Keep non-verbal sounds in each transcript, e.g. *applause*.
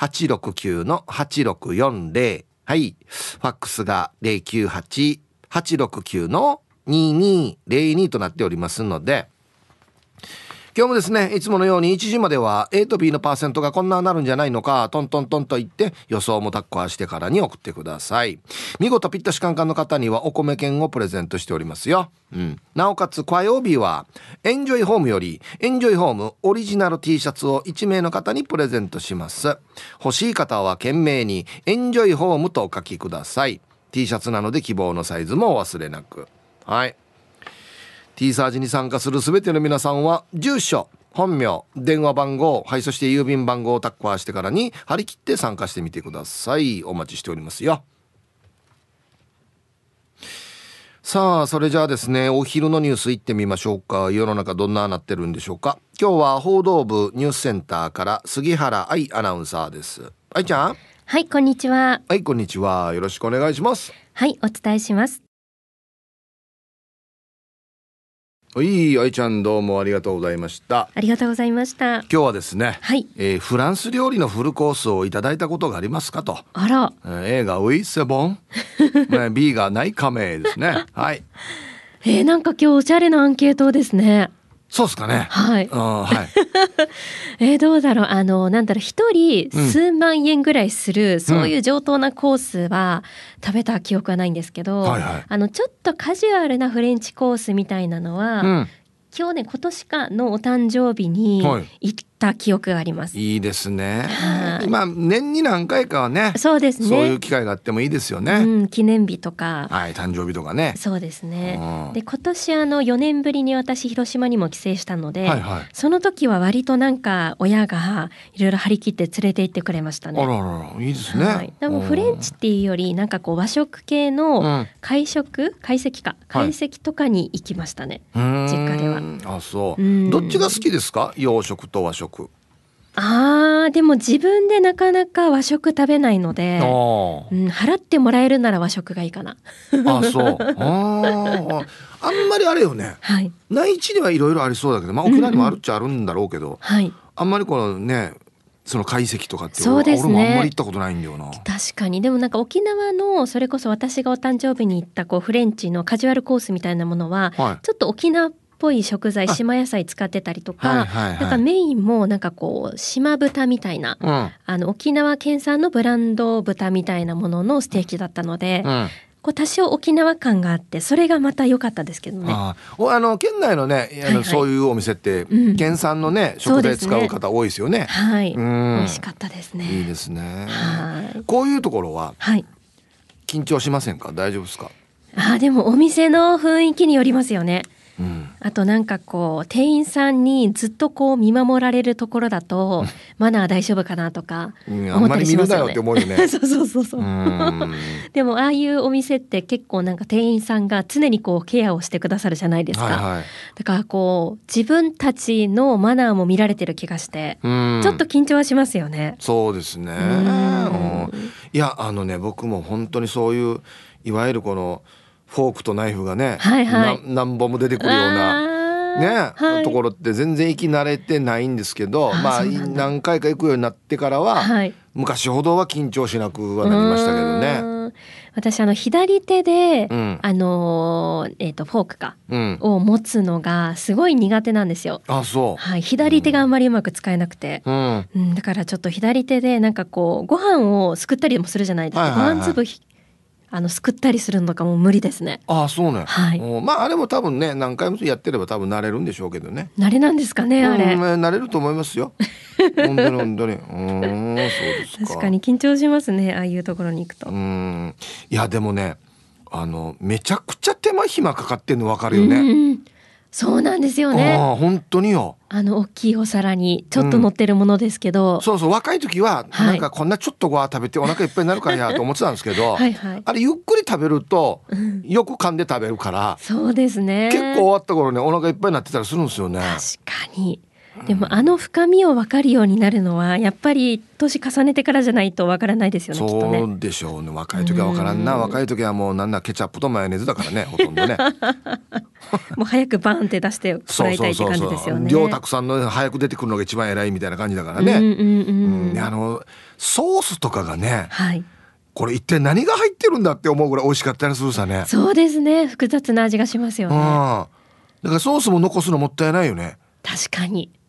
869-8640。はい。ファックスが098-869-2202となっておりますので、今日もですねいつものように1時までは A と B のパーセントがこんななるんじゃないのかトントントンと言って予想もタッコアしてからに送ってください。見事ピッタシカンカンの方にはお米券をプレゼントしておりますよ、うん、なおかつ火曜日はエンジョイホームよりエンジョイホームオリジナル T シャツを1名の方にプレゼントします。欲しい方は懸命にエンジョイホームとお書きください。T シャツなので希望のサイズもお忘れなく。はい。T サージに参加する全ての皆さんは住所本名電話番号はいそして郵便番号をタッカーしてからに張り切って参加してみてください。お待ちしておりますよ。さあそれじゃあですねお昼のニュースいってみましょうか。世の中どんななってるんでしょうか。今日は報道部ニュースセンターから杉原愛アナウンサーです。愛ちゃん。はいこんにちは。はいこんにちは。よろしくお願いします。はいお伝えしますはい愛ちゃんどうもありがとうございました。ありがとうございました。今日はですね、はい。えー、フランス料理のフルコースをいただいたことがありますかと。あら、えー、A がウイセボン、*laughs* ね、B がないカメですね。はい。えー、なんか今日おしゃれなアンケートですねそうですかね。はい。はい。*laughs* えー、どうだろう。あの、なんだろう、一人数万円ぐらいする、うん、そういう上等なコースは食べた記憶はないんですけど、はいはい、あの、ちょっとカジュアルなフレンチコースみたいなのは、うん、今日ね、今年かのお誕生日に行った記憶があります。いいですね。まあ年に何回かはね。そうですね。そういう機会があってもいいですよね。うん、記念日とか。はい、誕生日とかね。そうですね。で今年あの4年ぶりに私広島にも帰省したので、はいはい、その時は割となんか親がいろいろ張り切って連れて行ってくれましたね。あららいいですね。はい、でもフレンチっていうよりなんかこう和食系の会食、会席か会席とかに行きましたね。はい、実家では。あそう。どっちが好きですか？洋食と和食。あーでも自分でなかなか和食食べないので、うん、払ってもらえるなら和食がいいかな。あそう。*laughs* ああんまりあれよね、はい、内地にはいろいろありそうだけど、まあ、沖縄にもあるっちゃあるんだろうけど、うんうん、はい、あんまりこのねその解析とかってそうです、ね、俺もあんまり行ったことないんだよな。確かに。でもなんか沖縄のそれこそ私がお誕生日に行ったこうフレンチのカジュアルコースみたいなものは、はい、ちょっと沖縄ぽい食材島野菜使ってたりとか、はいはいはい、なんかメインもなんかこう島豚みたいな、うん、あの沖縄県産のブランド豚みたいなもののステーキだったので、うんこう多少沖縄感があってそれがまた良かったですけどね。ああの県内のねあの、はいはい、そういうお店って、うん、県産のね食材使う方多いですよね。ねはい。美味しかったですね。いいですね。はい。こういうところは、はい、緊張しませんか？大丈夫ですか？あでもお店の雰囲気によりますよね。うん、あとなんかこう店員さんにずっとこう見守られるところだとマナー大丈夫かなとか思ったりしますよね。そうそうそうそう。でもああいうお店って結構なんか店員さんが常にこうケアをしてくださるじゃないですか。はいはい、だからこう自分たちのマナーも見られてる気がしてちょっと緊張はしますよね。そうですね。いやあのね僕も本当にそういういわゆるこのフォークとナイフがね、はいはい、何本も出てくるようなね、はい、ところって全然行き慣れてないんですけどまあ何回か行くようになってからは、はい、昔ほどは緊張しなくはなりましたけどね。私あの左手で、うん、あのえっ、ー、とフォークか、うん、を持つのがすごい苦手なんですよ。あそう。はい、左手があんまりうまく使えなくて、うん、うん、だからちょっと左手でなんかこうご飯をすくったりもするじゃないですか。はいはいはい、ご飯粒あのすくったりするのかも無理ですね。ああそうね。はい。まああれも多分ね何回もやってれば多分慣れるんでしょうけどね。慣れなんですかねあれ。うん、慣れると思いますよ。本当に本当に。うんそうですか。確かに緊張しますねああいうところに行くと。うんいやでもねあのめちゃくちゃ手間暇かかってんのわかるよね。うんそうなんですよね。本当によ。あの大きいお皿にちょっと乗ってるものですけど、そうそう若い時ははい。なんかこんなちょっとご飯食べてお腹いっぱいになるからやと思ってたんですけど *laughs* はいはい。あれゆっくり食べるとうん。よく噛んで食べるからそうですね。結構終わった頃ねお腹いっぱいになってたりするんですよね。確かにでもあの深みを分かるようになるのはやっぱり年重ねてからじゃないと分からないですよねそね。うでしょうね。若い時は分からんな。うん。若い時はもうなんだケチャップとマヨネーズだからねほとんどね。*laughs* もう早くバーンって出してもらいたいって感じですよね。う量たくさんの早く出てくるのが一番偉いみたいな感じだからね、うんうんうん。うん。あのソースとかがねはい。これ一体何が入ってるんだって思うぐらい美味しかったりするさね。そうですね。複雑な味がしますようん。ねだからソースも残すのもったいないよね。確かに。うん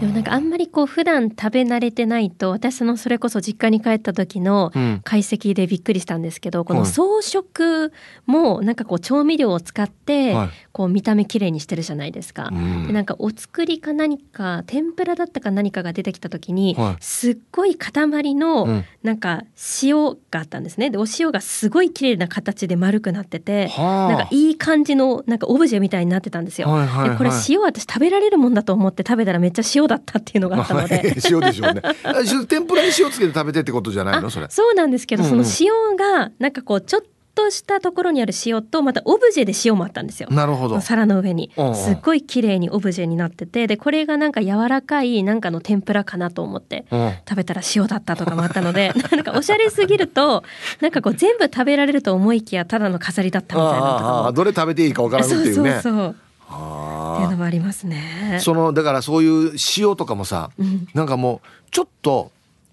でもなんかあんまりこう普段食べ慣れてないと私のそれこそ実家に帰った時のうん。解析でびっくりしたんですけどこのはい。装飾もなんかこう調味料を使ってはいこう見た目綺麗にしてるじゃないですか。うん。でなんかお作りか何か天ぷらだったか何かが出てきた時に、はい。すっごい塊のうん。なんか塩があったんですね。でお塩がすごい綺麗な形で丸くなっててはあ。なんかいい感じのなんかオブジェみたいになってたんですよ。はいはいはい。でこれ塩私食べられるもんだと思って食べたらめっちゃ塩だったっていうのがあったので。*laughs* 塩でしょうね。*laughs* あ天ぷらに塩つけて食べてってことじゃないの？あそれ。そうなんですけど、うんうん。その塩がなんかこうちょっとしたところにある塩とまたオブジェで塩もあったんですよ。なるほど。皿の上に。すっごい綺麗にオブジェになってて。でこれがなんか柔らかいなんかの天ぷらかなと思ってうん。食べたら塩だったとかもあったので *laughs* なんかおしゃれすぎるとなんかこう全部食べられると思いきやただの飾りだったみたいなのとあああかあどれ食べていいかわかもらんっていうね。そうそうそう。っていうあのもありますね。あ。そのだからそういう塩とかもさうん、なんかもうちょっと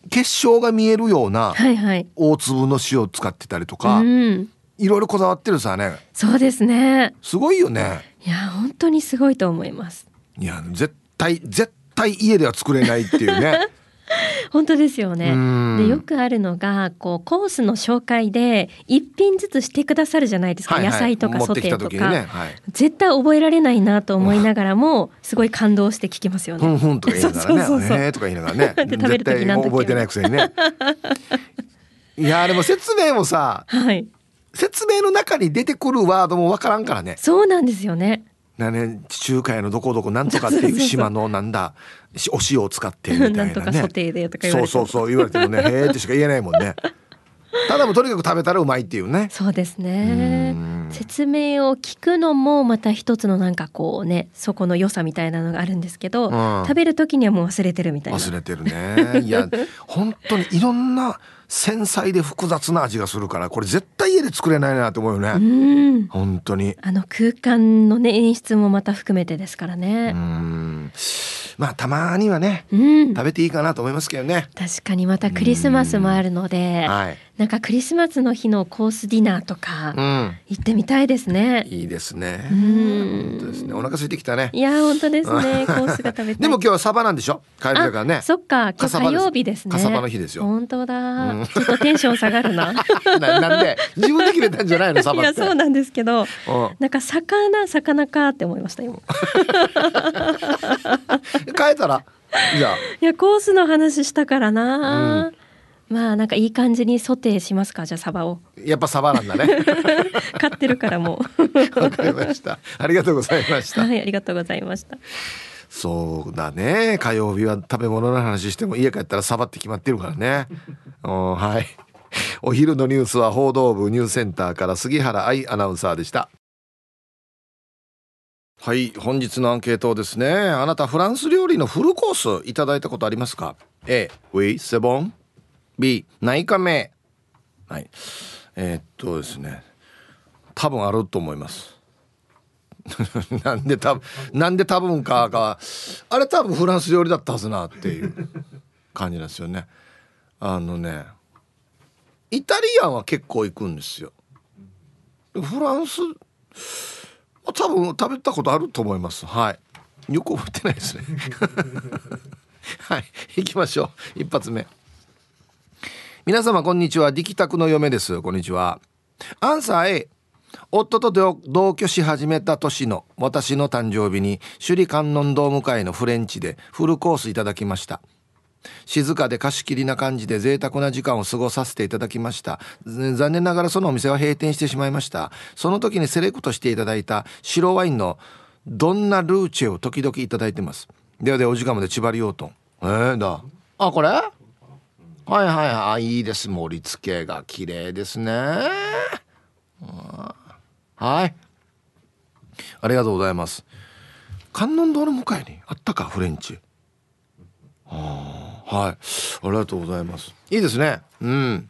結晶が見えるようなはいはい。大粒の塩を使ってたりとか、うん、いろいろこだわってるさねそうですね。すごいよねいや本当にすごいと思います。いや絶対絶対家では作れないっていうね *laughs* *laughs* 本当ですよね。うん。でよくあるのがこうコースの紹介で一品ずつしてくださるじゃないですか、はいはい。野菜とかソテーとか、ね、はい、絶対覚えられないなと思いながらもすごい感動して聞きますよね。ふん。ふん *laughs* とか言いながらね。そうそうそうとか言いながらね。で食べる時覚えてな。いくせにね。*laughs* いやでも説明もさはい、説明の中に出てくるワードもわからんからね。そうなんですよね。なね地中海のどこどこなんとかっていう島のなんだしお塩を使ってみたいなね。そうそうそう言われてもねへーってしか言えないもんね。ただもうとにかく食べたらうまいっていうね。そうですね。うん。説明を聞くのもまた一つのなんかこうねそこの良さみたいなのがあるんですけど、うん。食べる時にはもう忘れてるみたいな。忘れてるね。いや本当にいろんな繊細で複雑な味がするからこれ絶対家で作れないなと思うようねん。本当に。あの空間のね演出もまた含めてですからうね。ん。まあたまにはねうん、食べていいかなと思いますけどね。確かにまたクリスマスもあるので、はいなんかクリスマスの日のコースディナーとかうん。行ってみたいですね。いいですね。うん。本当ですね。お腹空いてきたね。いや本当ですね。*laughs* コースが食べたい。でも今日はサバなんでしょ？帰りだからね。あそっか。今日火曜日ですね。かさばの日ですよ。本当だ、うん。ちょっとテンション下がるな。*laughs* ななんで？自分で決めたんじゃないのサいバって。やそうなんですけど、うん。なんか魚魚かって思いました今。*laughs* 変えたら？じゃあ。いやコースの話したからな。まあなんかいい感じにソテーしますか？じゃあサバを。やっぱサバなんだね。*laughs* 買ってるからもわかりました。ありがとうございました。うはいありがとうございました。そうだね。火曜日は食べ物の話しても家帰ったらサバって決まってるからね。*laughs* うんはい。お昼のニュースは報道部ニュースセンターから杉原愛アナウンサーでした。はい本日のアンケートですね。あなたフランス料理のフルコースいただいたことありますか？A ウィセボン B ナイカメ。はい。えーっとですね。多分あると思います。*laughs* なんで多分なんで多分かがあれ多分フランス料理だったはずなっていう感じなんですよね。あのねイタリアンは結構行くんですよ。フランス多分食べたことあると思います。はい。よく覚えてないですね。*laughs* はい。行きましょう。一発目。皆様こんにちは。ディキタクの嫁です。こんにちは。アンサー A 夫と同居し始めた年の私の誕生日に首里観音ドーム会のフレンチでフルコースいただきました。静かで貸し切りな感じで贅沢な時間を過ごさせていただきました。残念ながらそのお店は閉店してしまいました。その時にセレクトしていただいた白ワインのどんなルーチェを時々いただいてます。ではでお時間まで縛りようとえー、だ。あこれ？はいはいはい。いいです。盛り付けが綺麗ですね。はい。ありがとうございます。観音堂の向かいにあったかフレンチ。はい。ありがとうございます。いいですね。うん。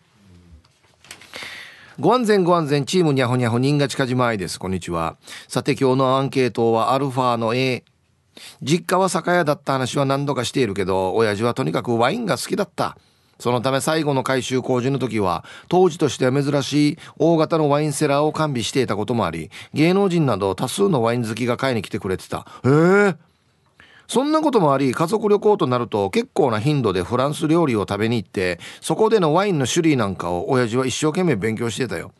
ご安全ご安全チームにゃほにゃほ人が近島愛です。こんにちは。さて今日のアンケートはアルファの A 実家は酒屋だった話は何度かしているけど親父はとにかくワインが好きだった。そのため最後の改修工事の時は当時としては珍しい大型のワインセラーを完備していたこともあり芸能人など多数のワイン好きが買いに来てくれてた。へえ。そんなこともあり家族旅行となると結構な頻度でフランス料理を食べに行ってそこでのワインの種類なんかを親父は一生懸命勉強してたよ。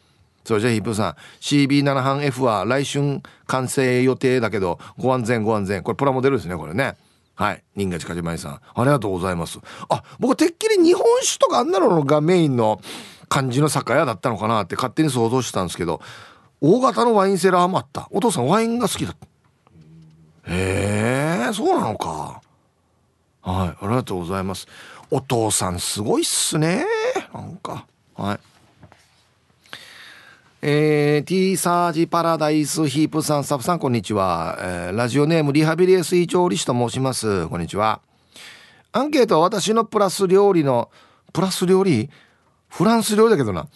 それじゃあヒップさん CB7 半 F は来春完成予定だけどご安全ご安全。これプラモデルですねこれね。はい。人賀近島さん。ありがとうございます。あ僕てっきり日本酒とかあんなのがメインの感じの酒屋だったのかなって勝手に想像してたんですけど大型のワインセラーもあった。お父さんワインが好きだった。へえそうなのか。はい。ありがとうございます。お父さんすごいっすね。なんか。はい。えー、T サージパラダイスヒープさん、スタッフさん、こんにちは。えー、ラジオネームリハビリエスイ調理師と申します。こんにちは。アンケートは私のプラス料理の、プラス料理？フランス料理だけどな。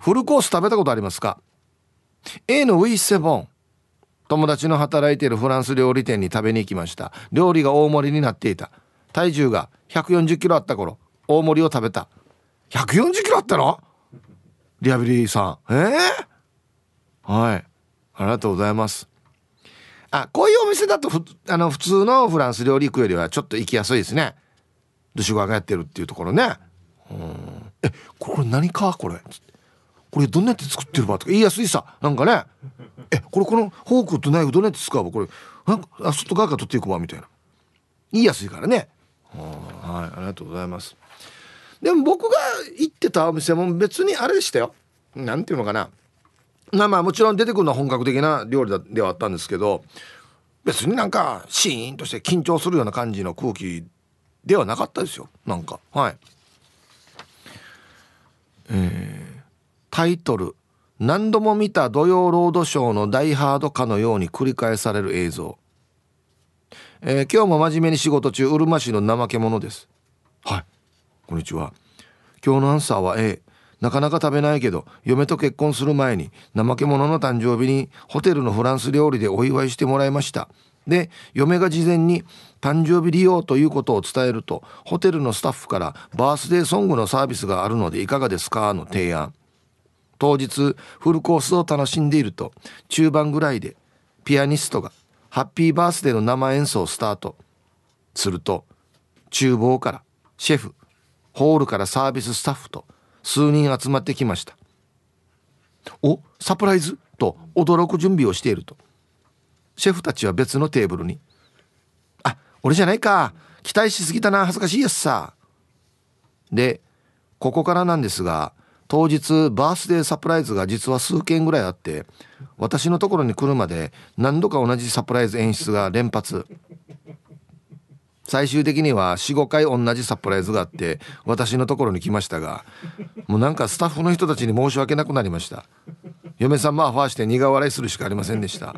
フルコース食べたことありますか ?A のウィッセボン。友達の働いているフランス料理店に食べに行きました。料理が大盛りになっていた。体重が140キロあった頃、大盛りを食べた。140キロあったの？リハビリさん。えー？はい。ありがとうございます。あこういうお店だとふあの普通のフランス料理行くよりはちょっと行きやすいですね。ドシュガがやってるっていうところね。うん。えこれ何か？これ。これどんなやって作ってるばとか。言いやすいさ。なんかね。えこれこのフォークとナイフどんなやって使うば？これ。あ外側から取っていくわみたいな。言いやすいからね。はい。ありがとうございます。でも僕が行ってたお店も別にあれでしたよ。なんていうのかな。まあまあもちろん出てくるのは本格的な料理ではあったんですけど別になんかシーンとして緊張するような感じの空気ではなかったですよ。なんか。はい。えー、タイトル「何度も見た土曜ロードショーの大ハードかのように繰り返される映像」えー、今日も真面目に仕事中うるま市の怠け者です。はい。こんにちは。今日のアンサーは A なかなか食べないけど嫁と結婚する前に怠け者の誕生日にホテルのフランス料理でお祝いしてもらいました。で嫁が事前に誕生日利用ということを伝えるとホテルのスタッフからバースデーソングのサービスがあるのでいかがですか？の提案。当日フルコースを楽しんでいると中盤ぐらいでピアニストがハッピーバースデーの生演奏をスタート。すると厨房からシェフホールからサービススタッフと数人集まってきました。おサプライズ？と驚く準備をしていると。シェフたちは別のテーブルに「あ俺じゃないか。期待しすぎたな。恥ずかしいやつさ」でここからなんですが当日バースデーサプライズが実は数件ぐらいあって私のところに来るまで何度か同じサプライズ演出が連発。最終的には45回同じサプライズがあって私のところに来ましたがもうなんかスタッフの人たちに申し訳なくなりました。嫁さんもアファーして苦笑いするしかありませんでした。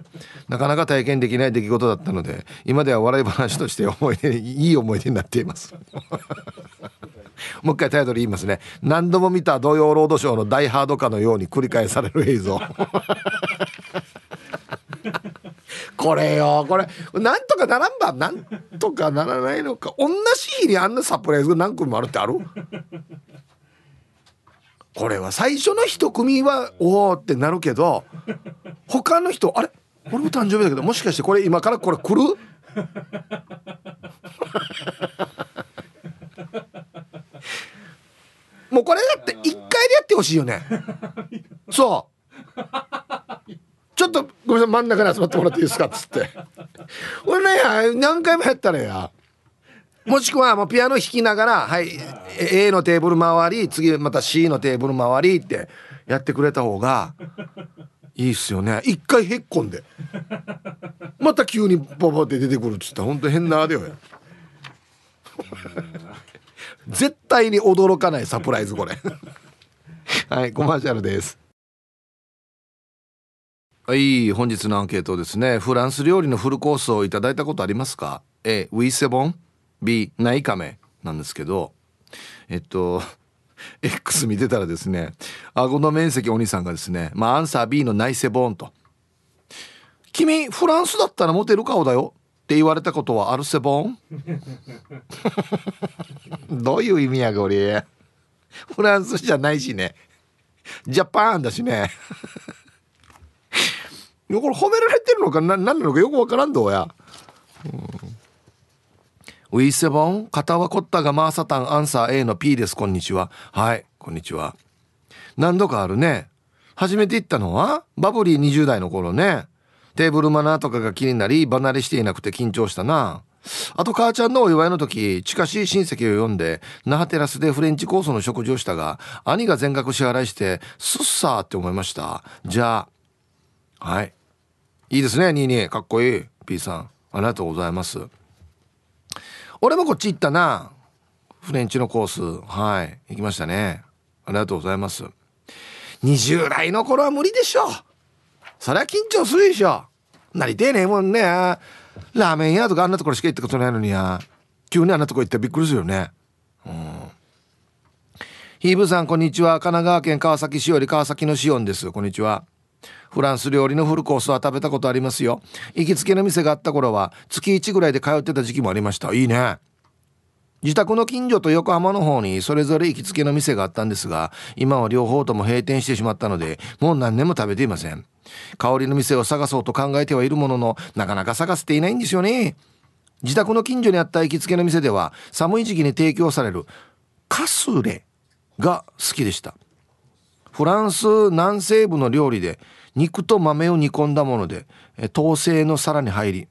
なかなか体験できない出来事だったので今では笑い話として思い出いい思い出になっています。もう一回タイトル言いますね。何度も見た土曜ロードショーの大ハード化のように繰り返される映像。これよ。これなんとかならんば。なんとかならないのか。同じ日にあんなサプライズが何組もあるってある？これは最初の一組はおおってなるけど他の人あれ？俺も誕生日だけどもしかしてこれ今からこれ来る？もうこれだって一回でやってほしいよね。そう。ちょっとごめんなさい真ん中に集まってもらっていいですかっつって。*laughs* 俺ね何回もやったらやもしくはもうピアノ弾きながらはい A のテーブル回り次また C のテーブル回りってやってくれた方がいいっすよね。一回へっこんで。また急にパパって出てくるっつったら本当変なあれよ。や絶対に驚かないサプライズこれ。はいコマーシャルです。はい本日のアンケートですね。フランス料理のフルコースをいただいたことありますか？A ウィセボン。B ナイカメ。なんですけど。えっと *laughs* X 見てたらですね顎の面積お兄さんがですねまあアンサー B のナイセボンと「君フランスだったらモテる顔だよ」って言われたことはアルセボン？*laughs* どういう意味やこれフランスじゃないしね。ジャパンだしねこれ褒められてるのか何なのかよくわからんどうや、うん。ウィーセボン？肩は凝ったがマーサタンアンサー A の P です。こんにちは。はいこんにちは。何度かあるね。初めて行ったのは？バブリー20代の頃ね。テーブルマナーとかが気になり離れしていなくて緊張したな。あと母ちゃんのお祝いの時近しい親戚を呼んで那覇テラスでフレンチコースの食事をしたが兄が全額支払いしてすっさーって思いました。じゃあはい。いいですね22かっこいい。P さん。ありがとうございます。俺もこっち行ったな。フレンチのコース。はい。行きましたね。ありがとうございます。20代の頃は無理でしょ。そりゃ緊張するでしょ。なりてえねえもんね。ラーメン屋とかあんなところしか行ったことないのにや。急にあんなとこ行ってびっくりするよね。うん。ヒーブさんこんにちは。神奈川県川崎市より川崎のシオンです。こんにちは。フランス料理のフルコースは食べたことありますよ。行きつけの店があった頃は月1ぐらいで通ってた時期もありました。いいね。自宅の近所と横浜の方にそれぞれ行きつけの店があったんですが今は両方とも閉店してしまったのでもう何年も食べていません。香りの店を探そうと考えてはいるもののなかなか探せていないんですよね。自宅の近所にあった行きつけの店では寒い時期に提供されるカスレが好きでした。フランス南西部の料理で肉と豆を煮込んだもので統制の皿に入り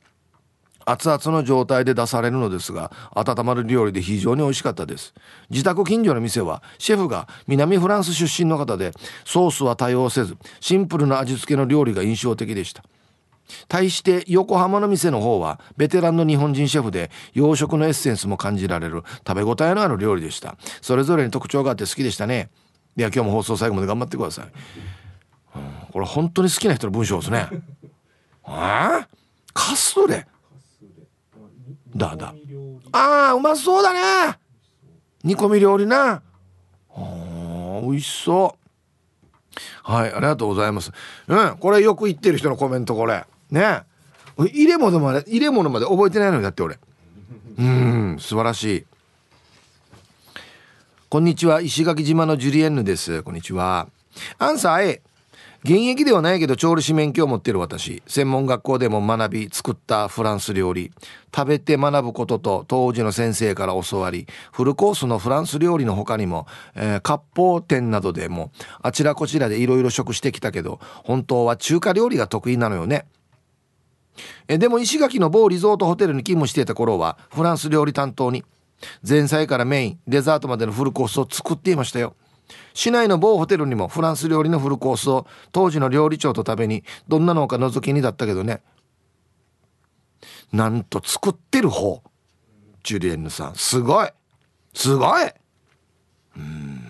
熱々の状態で出されるのですが温まる料理で非常に美味しかったです。自宅近所の店はシェフが南フランス出身の方でソースは多用せずシンプルな味付けの料理が印象的でした。対して横浜の店の方はベテランの日本人シェフで洋食のエッセンスも感じられる食べ応えのある料理でした。それぞれに特徴があって好きでしたね。では今日も放送最後まで頑張ってください。これ本当に好きな人の文章ですね。*laughs* ああ？カスレだだ。ああうまそうだね。煮込み料理な。あ美味しそう。はいありがとうございます。うんこれよく言ってる人のコメントこれね。入れ物まで入れ物まで覚えてないのにだって俺。うん素晴らしい。こんにちは石垣島のジュリエンヌですこんにちはアンサー A 現役ではないけど調理師免許を持ってる私。専門学校でも学び作ったフランス料理。食べて学ぶことと当時の先生から教わりフルコースのフランス料理の他にも、えー、割烹店などでもあちらこちらでいろいろ食してきたけど本当は中華料理が得意なのよね。えでも石垣の某リゾートホテルに勤務していた頃はフランス料理担当に前菜からメインデザートまでのフルコースを作っていましたよ。市内の某ホテルにもフランス料理のフルコースを当時の料理長と食べにどんなのか覗きにだったけどね。なんと作ってる方。ジュリエンヌさん。すごい。すごい。うん。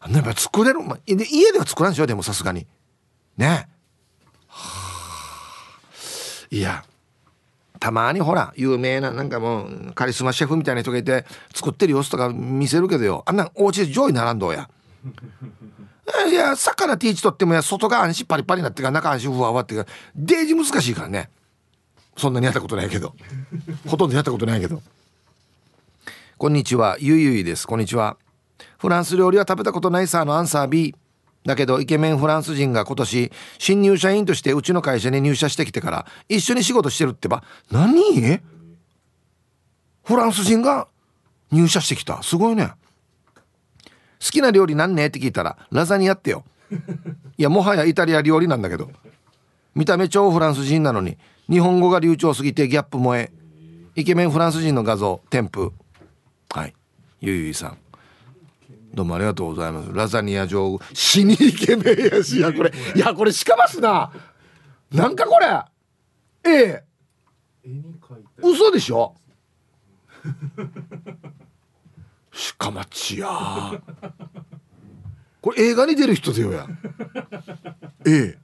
あんなやっぱ作れる、ま、家では作らんでしょでもさすがに。ね。はあ。いや。たまにほら有名ななんかもうカリスマシェフみたいな人がいて作ってる様子とか見せるけどよ。あんなお家で上位並んどうや。*laughs* いや魚ティーチとってもや外側足パリパリになってから中足ふわふわって。からデージ難しいからね。そんなにやったことないけど。*laughs* ほとんどやったことないけど。こんにちは。ゆいゆいです。こんにちは。フランス料理は食べたことないさのアンサー B だけどイケメンフランス人が今年新入社員としてうちの会社に入社してきてから一緒に仕事してるってば何？フランス人が入社してきた。すごいね。好きな料理何ね？って聞いたらラザニアってよ。*laughs* いやもはやイタリア料理なんだけど。見た目超フランス人なのに日本語が流暢すぎてギャップ萌え。イケメンフランス人の画像添付。はい。ゆいゆいさんどうもありがとうございます。ラザニア上死にイケメンやし。やこれいやこれしかますな。なんかこれ。ええ。嘘でしょ？しかまちやこれ映画に出る人だよや。ええ。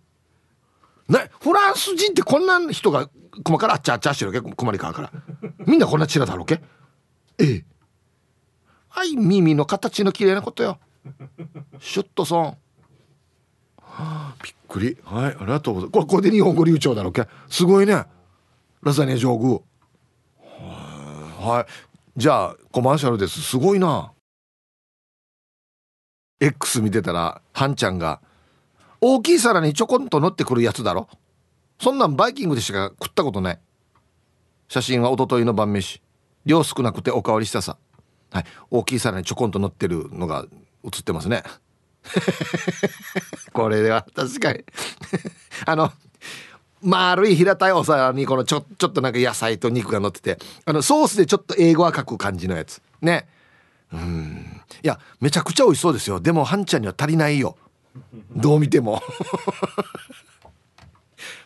なフランス人ってこんな人が細からあっちゃあっちゃしてるわけ？困りかから。みんなこんなチラだろうけ？ええはい耳の形の綺麗なことよ。シュッとそん、はあ、びっくり。はいありがとうございます。これこれで日本語流暢だろうけ。すごいね。ラザニア上宮はい。じゃあコマーシャルです。すごいな。X 見てたらハンちゃんが大きい皿にちょこんと乗ってくるやつだろ。そんなんバイキングでしか食ったことない。写真は一昨日の晩飯。量少なくておかわりしたさ。はい。大きい皿にちょこんと乗ってるのが映ってますね。*laughs* これでは確かに。*laughs* あの丸い平たいお皿にこのちょちょっとなんか野菜と肉が乗っててあのソースでちょっと英語は書く感じのやつ。ね。うん。いやめちゃくちゃ美味しそうですよ。でもハンちゃんには足りないよ。どう見ても。*laughs*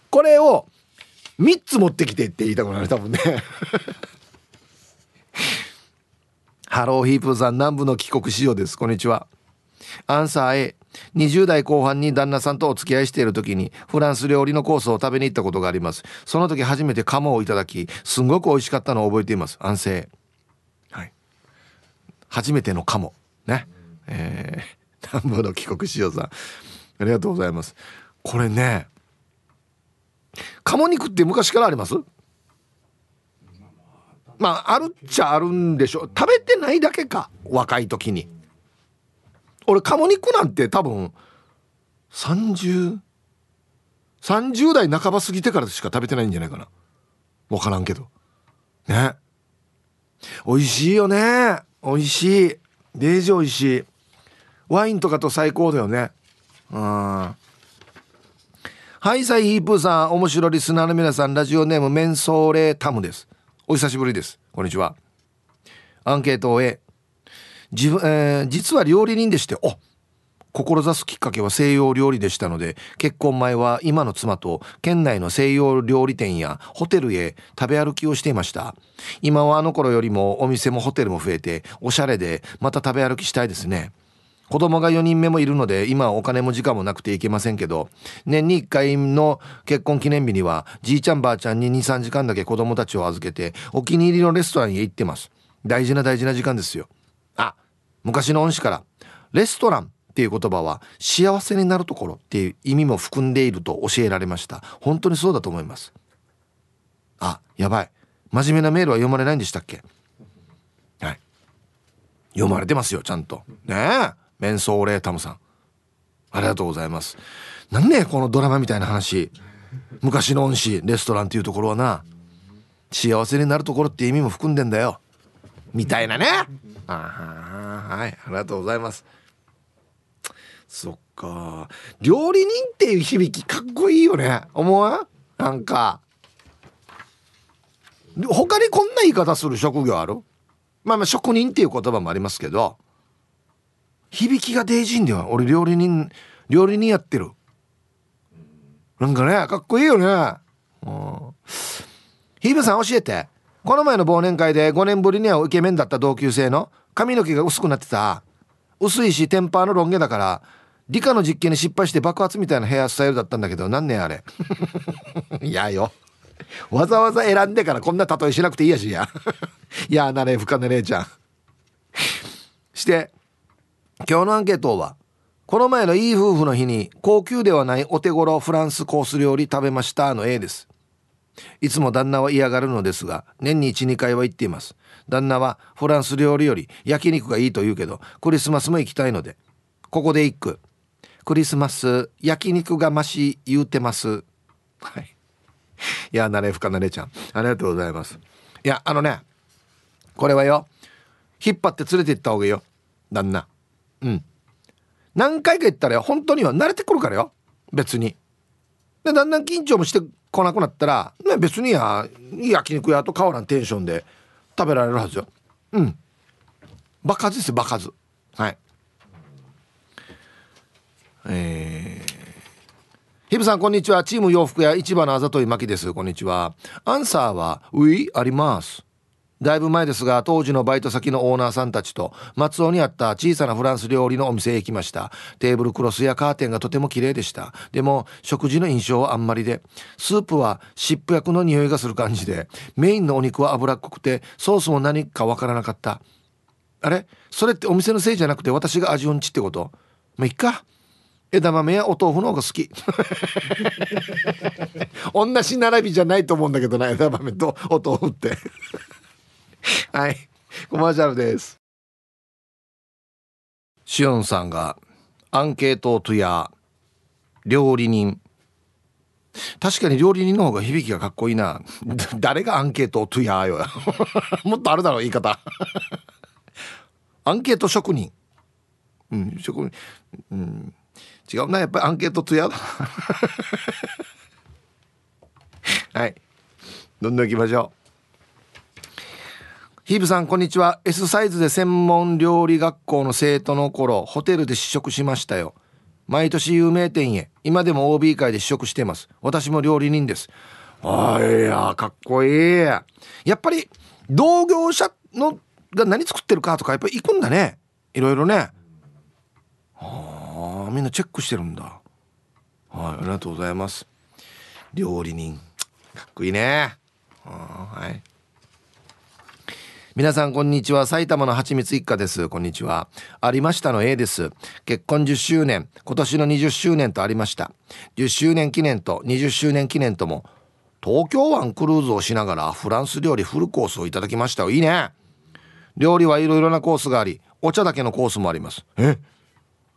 これを3つ持ってきてって言いたくなる多分ね。ハローヒープさん南部の帰国仕様です。こんにちは。アンサー A 20代後半に旦那さんとお付き合いしている時にフランス料理のコースを食べに行ったことがあります。その時初めて鴨をいただきすんごく美味しかったのを覚えています。安静はい。初めての鴨。ね。えー、南部の帰国しようさん。ありがとうございます。これね鴨肉って昔からあります？まああるっちゃあるんでしょ食べてないだけか若い時に。俺鴨肉なんて多分3030代半ば過ぎてからしか食べてないんじゃないかな。分からんけど。ね。美味しいよね。美味しい。デージ美味しい。ワインとかと最高だよね。うん。はいサイヒープーさん。面白リスナーの皆さんラジオネームメンソーレタムです。お久しぶりです。こんにちは。アンケートを終え自分、えー、実は料理人でしてお志すきっかけは西洋料理でしたので結婚前は今の妻と県内の西洋料理店やホテルへ食べ歩きをしていました。今はあの頃よりもお店もホテルも増えておしゃれでまた食べ歩きしたいですね。子供が4人目もいるので今はお金も時間もなくて行けませんけど年に1回の結婚記念日にはじいちゃんばあちゃんに23時間だけ子供たちを預けてお気に入りのレストランへ行ってます。大事な大事な時間ですよ。あ昔の恩師からレストランっていう言葉は幸せになるところっていう意味も含んでいると教えられました。本当にそうだと思います。あやばい。真面目なメールは読まれないんでしたっけ？はい。読まれてますよちゃんと。ねえ。メンソーレータムさん。ありがとうございます。なんねこのドラマみたいな話。昔の恩師レストランっていうところはな。幸せになるところって意味も含んでんだよ。みたいなね。あはいありがとうございます。そっか。料理人っていう響きかっこいいよね。思わなんか。他にこんな言い方する職業ある？まあまあ職人っていう言葉もありますけど。響きがデイジンでは俺料理人料理人やってる。なんかねかっこいいよね。うん。ヒーブさん教えて。この前の忘年会で5年ぶりにはイケメンだった同級生の髪の毛が薄くなってた。薄いしテンパーのロン毛だから理科の実験に失敗して爆発みたいなヘアスタイルだったんだけど何年あれ。*laughs* いやよ。わざわざ選んでからこんな例えしなくていいやしや。いやなれ深根姉ちゃん。して今日のアンケートはこの前のいい夫婦の日に高級ではないお手頃フランスコース料理食べましたの A です。いつも旦那は嫌がるのですが年に12回は行っています。旦那はフランス料理より焼肉がいいと言うけどクリスマスも行きたいので。ここで一句。クリスマス焼肉がまし言うてます。はい。いやなれふかなれちゃん。ありがとうございます。いやあのねこれはよ。引っ張って連れて行った方がいいよ。旦那。うん。何回か言ったら本当には慣れてくるからよ。別に。でだんだん緊張もしてこなくなったら、ね、別にや焼肉屋と変わらんテンションで食べられるはずよ。うん。爆発ですよ爆発はい。えー、ヒブさんこんにちは。チーム洋服屋市場のあざといまきです。こんにちは。アンサーはウィあります。だいぶ前ですが当時のバイト先のオーナーさんたちと松尾にあった小さなフランス料理のお店へ行きました。テーブルクロスやカーテンがとても綺麗でした。でも食事の印象はあんまりでスープは湿布薬の匂いがする感じでメインのお肉は脂っこくてソースも何かわからなかった。あれ？それってお店のせいじゃなくて私が味音痴ってこと？まあいっか。枝豆やお豆腐の方が好き。*laughs* 同じ並びじゃないと思うんだけどな枝豆とお豆腐って。*laughs* はい。コマーシャルです。しおんさんがアンケートとや料理人。確かに料理人の方が響きがかっこいいな。*laughs* 誰がアンケートとやよ。*laughs* もっとあるだろう言い方。アンケート職人。うん職人。うん。違うなやっぱりアンケートとやだはい。どんどん行きましょう。ヒーブさんこんにちは。S サイズで専門料理学校の生徒の頃ホテルで試食しましたよ。毎年有名店へ。今でも OB 会で試食してます。私も料理人です。あいやかっこいい。やっぱり同業者のが何作ってるかとかやっぱり行くんだね。いろいろね。あみんなチェックしてるんだ。はいありがとうございます。料理人。かっこいいね。はい。皆さんこんにちは。埼玉のはちみつ一家です。こんにちは。ありましたの A です。結婚10周年。今年の20周年とありました。10周年記念と20周年記念とも東京湾クルーズをしながらフランス料理フルコースをいただきましたいいね。料理はいろいろなコースがありお茶だけのコースもあります。え？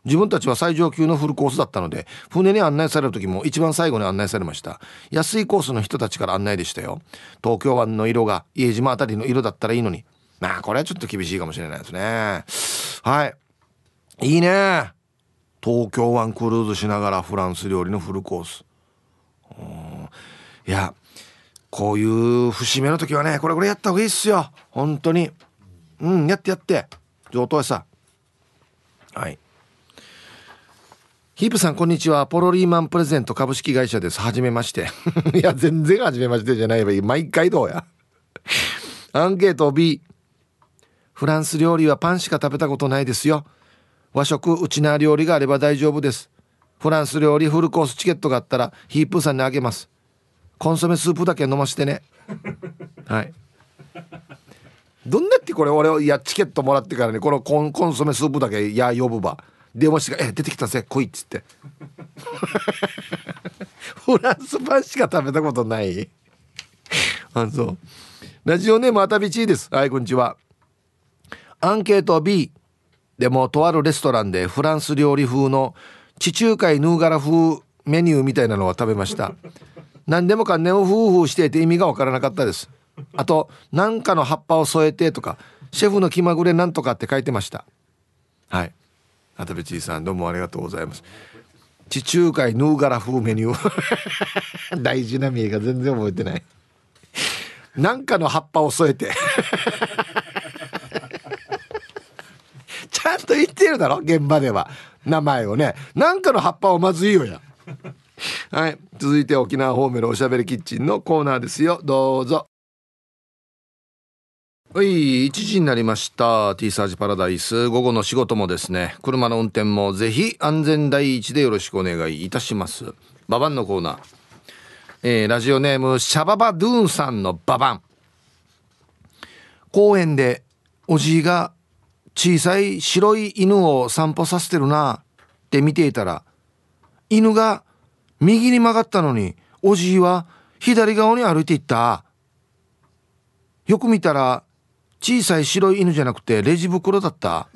自分たちは最上級のフルコースだったので船に案内される時も一番最後に案内されました。安いコースの人たちから案内でしたよ。東京湾の色が家島あたりの色だったらいいのにまあこれはちょっと厳しいかもしれないですね。はい。いいね。東京湾クルーズしながらフランス料理のフルコース。いやこういう節目の時はねこれこれやった方がいいっすよ。本当に。うんやってやって。上等やさ。はい。ヒープさんこんにちは。ポロリーマンプレゼント株式会社です。はじめまして。*laughs* いや全然はじめましてじゃないば毎回どうや。アンケート B フランス料理はパンしか食べたことないですよ。和食ウチナー料理があれば大丈夫です。フランス料理フルコースチケットがあったらヒープーさんにあげます。コンソメスープだけ飲ませてね。*laughs* はい。どんなってこれ俺いやチケットもらってからねこのコンコンソメスープだけいや呼ぶば電話して「え出てきたぜ来い」っつって。*laughs* フランスパンしか食べたことない。あそう。ラジオネームあたびちです。はいこんにちはアンケート B でもとあるレストランでフランス料理風の地中海ヌーガラ風メニューみたいなのは食べました。何でもかんでもフーフーしていて意味がわからなかったです。あと何かの葉っぱを添えてとかシェフの気まぐれなんとかって書いてました。はい。渡部ちいさんどうもありがとうございます。地中海ヌーガラ風メニュー。*laughs* 大事な見えが全然覚えてない。なんかの葉っぱを添えて。ちゃんと言ってるだろ現場では。名前をね。なんかの葉っぱをまずいよ。やはい。続いて沖縄方面のおしゃべりキッチンのコーナーですよ。どうぞ。はい。1時になりました。T サージパラダイス。午後の仕事もですね。車の運転もぜひ安全第一でよろしくお願いいたします。ババンのコーナー、えー、ラジオネームシャババドゥーンさんのババン。公園でおじいが小さい白い犬を散歩させてるなって見ていたら犬が右に曲がったのにおじいは左側に歩いていった。よく見たら小さい白い犬じゃなくてレジ袋だった。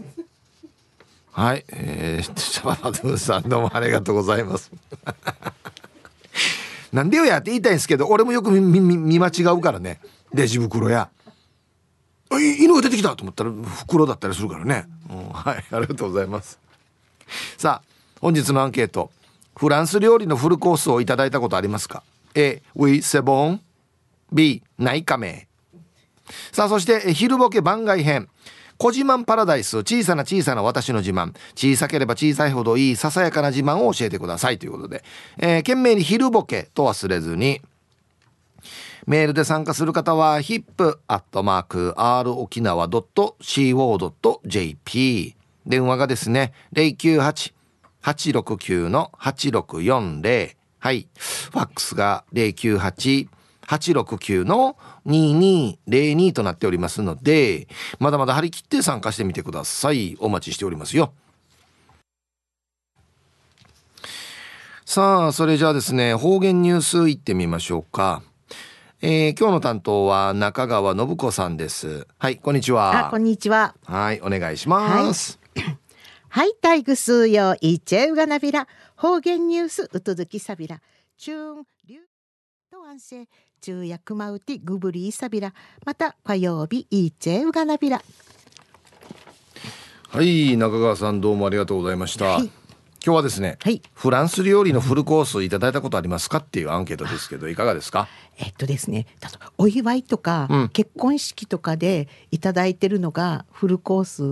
はい、えー、シャバラドゥさんどうもありがとうございます。なんでよやって言いたいんですけど俺もよく見見間違うからね。レジ袋や。犬が出てきたと思ったら袋だったりするからね、うん、はいありがとうございます。さあ本日のアンケート。フランス料理のフルコースをいただいたことありますか？A. ウィセボン B. ナイカメさあそして昼ボケ番外編。小自慢パラダイス小さな小さな私の自慢。小さければ小さいほどいいささやかな自慢を教えてくださいということで、えー、懸命に昼ボケと忘れずにメールで参加する方は hip.r 沖縄 .co.jp 電話がですね098-869-8640はいファックスが098 869の2202となっておりますので、まだまだ張り切って参加してみてください。お待ちしておりますよ。さあ、それじゃあですね、方言ニュースいってみましょうか。えー、今日の担当は中川信子さんです。はい、こんにちは。こんにちは。はい、お願いします。はい、タイグスよいちえうがなびら、方言ニュースうとずきさびら、チューン、リュと安静、昼夜熊うてぐぶりいさびら、また火曜日いちえうがなびら。はい、中川さんどうもありがとうございました。はい今日はですね、はい、フランス料理のフルコースいただいたことありますかっていうアンケートですけどいかがですか？えっとですねお祝いとか、うん、結婚式とかでいただいてるのがフルコース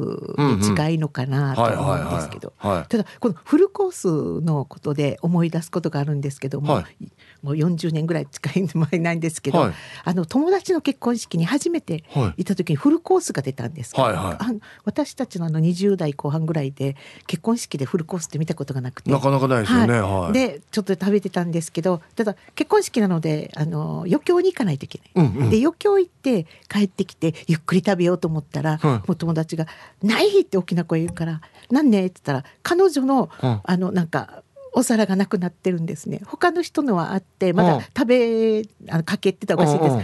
に近いのかなと思うんですけど。ただこのフルコースのことで思い出すことがあるんですけども、はい、もう40年ぐらい近い前なんですけど、はい、あの友達の結婚式に初めて行った時にフルコースが出たんですけど、はいはい、あ私たちのあの20代後半ぐらいで結婚式でフルコースって見たことがなくて。なかなかないですよね、はい、でちょっと食べてたんですけどただ結婚式なのであの余興に行かないといけない、うんうん、で余興行って帰ってきてゆっくり食べようと思ったら、もう友達が「ない!」って大きな声言うから「なんね?」って言ったら彼女の、あのなんかお皿がなくなってるんですね。他の人のはあってまだ食べ、あのかけってたおかしいです、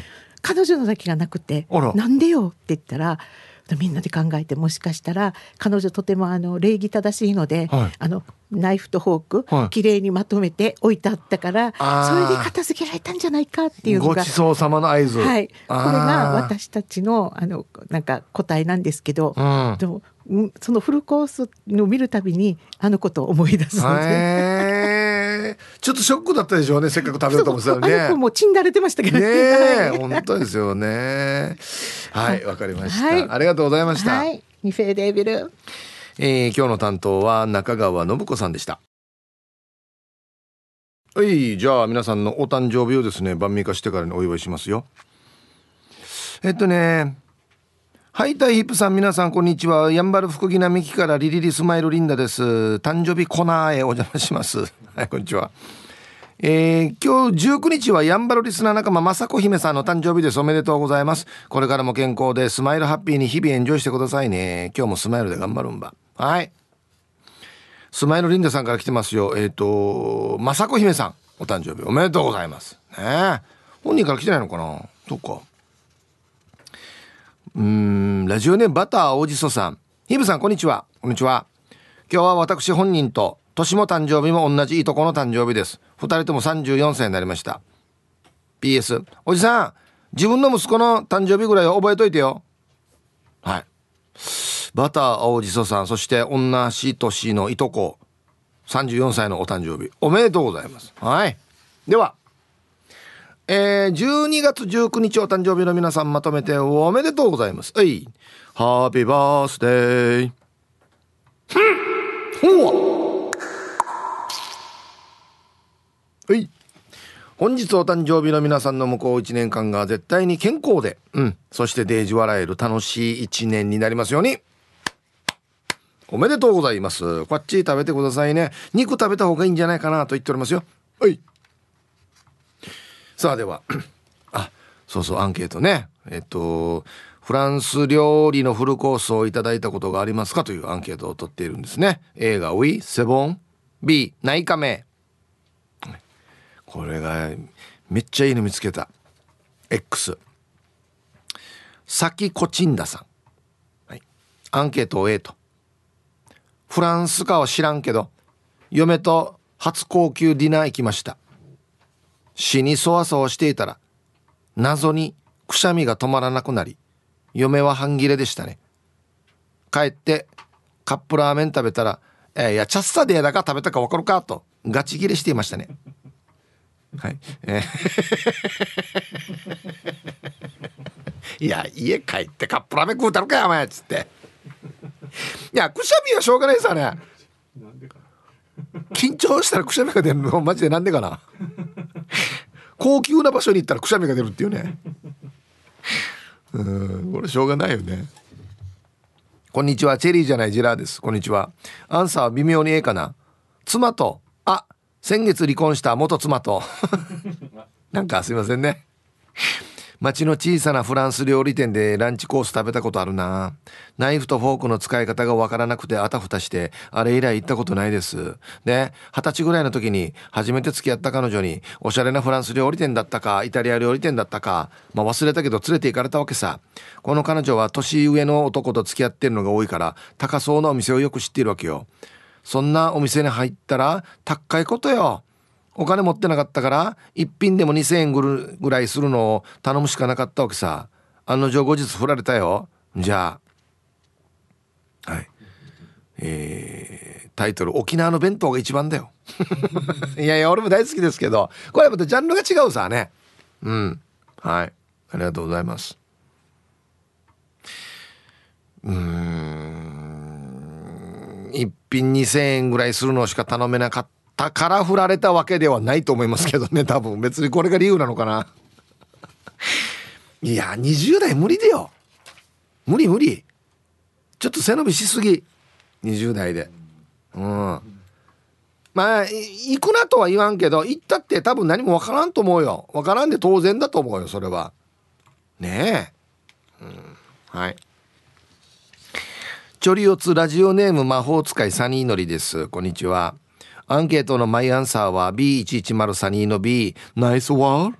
彼女のだけがなくて「なんでよ」って言ったらみんなで考えてもしかしたら彼女とてもあの礼儀正しいので、はい、あのナイフとフォーク、はい、きれいにまとめて置いてあったからそれで片付けられたんじゃないかっていうのがごちそうさまの合図、はい、これが私たちのあのなんか答えなんですけど、うん、でもそのフルコースを見るたびにあのことを思い出すので、ちょっとショックだったでしょうねせっかく食べようと思ってたのね。もう血んだれてましたけどね。本当ですよね。はいわかりました、はい、ありがとうございました。はい、ニフェデービル。えー、今日の担当は中川信子さんでした。はい、じゃあ皆さんのお誕生日をですね晩味化してからにお祝いしますよ。えっとねはいタイヒップさん皆さんこんにちは。やんばる福木並木からリリリスマイルリンダです。誕生日コナーへお邪魔します。*laughs* はいこんにちは。えー、今日19日はやんばるリスナー仲間雅子姫さんの誕生日です。おめでとうございます。これからも健康でスマイルハッピーに日々エンジョイしてくださいね。今日もスマイルで頑張るんば。はい。スマイルリンダさんから来てますよ。えっ、ー、と雅子姫さんお誕生日おめでとうございます。ね本人から来てないのかな？そっか。うんラジオネームバターおじそさん。ヒブさんこんにちは。こんにちは。今日は私本人と年も誕生日も同じいとこの誕生日です。2人とも34歳になりました。PS おじさん自分の息子の誕生日ぐらいは覚えといてよ。はい。バター青じそさんそして同じ年のいとこ34歳のお誕生日。おめでとうございます。はい。ではえー、12月19日お誕生日の皆さんまとめておめでとうございます。はい。ハッピーバースデー。ほはい。本日お誕生日の皆さんの向こう1年間が絶対に健康で、うん、そしてデージ笑える楽しい1年になりますように。おめでとうございます。こっち食べてくださいね。肉食べた方がいいんじゃないかなと言っておりますよ。はい。さあでは。あそうそうアンケートね。えっとフランス料理のフルコースをいただいたことがありますかというアンケートを取っているんですね。A が「ウィセボン」B「ないかめ」これがめっちゃいいの見つけた。X サキコチンダさん、はい、アンケートを A と。フランスかは知らんけど嫁と初高級ディナー行きました。死にそわそわしていたら謎にくしゃみが止まらなくなり嫁は半切れでしたね。帰ってカップラーメン食べたら「えー、いやチャッサでやだか食べたか分かるか?」とガチ切れしていましたね。はい、えー。*laughs* いや家帰ってカップラーメン食うたのかよお前っつって。いやくしゃみはしょうがないさね緊張したらくしゃみが出るの？*laughs* マジでなんでかな？高級な場所に行ったらくしゃみが出るっていうね。うんこれしょうがないよね。こんにちは。チェリーじゃないジラーです。こんにちは。アンサーは微妙にええかな？妻と。あ先月離婚した元妻と。*laughs* なんかすいませんね。町の小さなフランス料理店でランチコース食べたことあるな。ナイフとフォークの使い方がわからなくてあたふたしてあれ以来行ったことないです。で二十歳ぐらいの時に初めて付き合った彼女におしゃれなフランス料理店だったかイタリア料理店だったか、まあ、忘れたけど連れて行かれたわけさ。この彼女は年上の男と付き合ってるのが多いから高そうなお店をよく知っているわけよ。そんなお店に入ったら高いことよ。お金持ってなかったから一品でも2,000円ぐらいするのを頼むしかなかったわけさ。案の定後日振られたよ。じゃあはい。えー、タイトル「沖縄の弁当が一番だよ」*laughs* いやいや俺も大好きですけどこれまたジャンルが違うさね。うん。はい。ありがとうございます。うん。一品2,000円ぐらいするのしか頼めなかったから振られたわけではないと思いますけどね *laughs* 多分。別にこれが理由なのかな。*laughs* いや20代無理だよ。無理無理。ちょっと背伸びしすぎ。20代で。うん。まあ行くなとは言わんけど行ったって多分何も分からんと思うよ。分からんで当然だと思うよそれは。ねえ、うん、はい。チョリオツラジオネーム魔法使いサニーのりです。こんにちは。アンケートのマイアンサーは B110 サニーの B ナイスワール。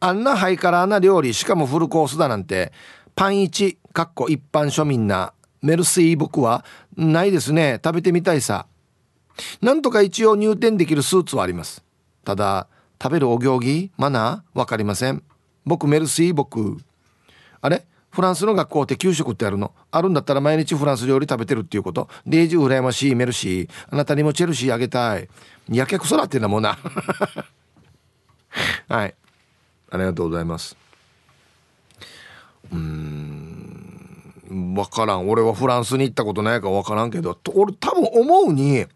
あんなハイカラーな料理しかもフルコースだなんて。パン1かっこ一般庶民なメルシー僕はないですね。食べてみたいさ。なんとか一応入店できるスーツはあります。ただ食べるお行儀マナーわかりません。僕メルシー僕あれ？フランスの学校って給食ってあるの？あるんだったら毎日フランス料理食べてるっていうこと？デイジー羨ましいメルシー？あなたにもチェルシーあげたい？やけくそだってんだもんな。*laughs* はい。ありがとうございます。うん。分からん。俺はフランスに行ったことないから分からんけど。俺多分思うに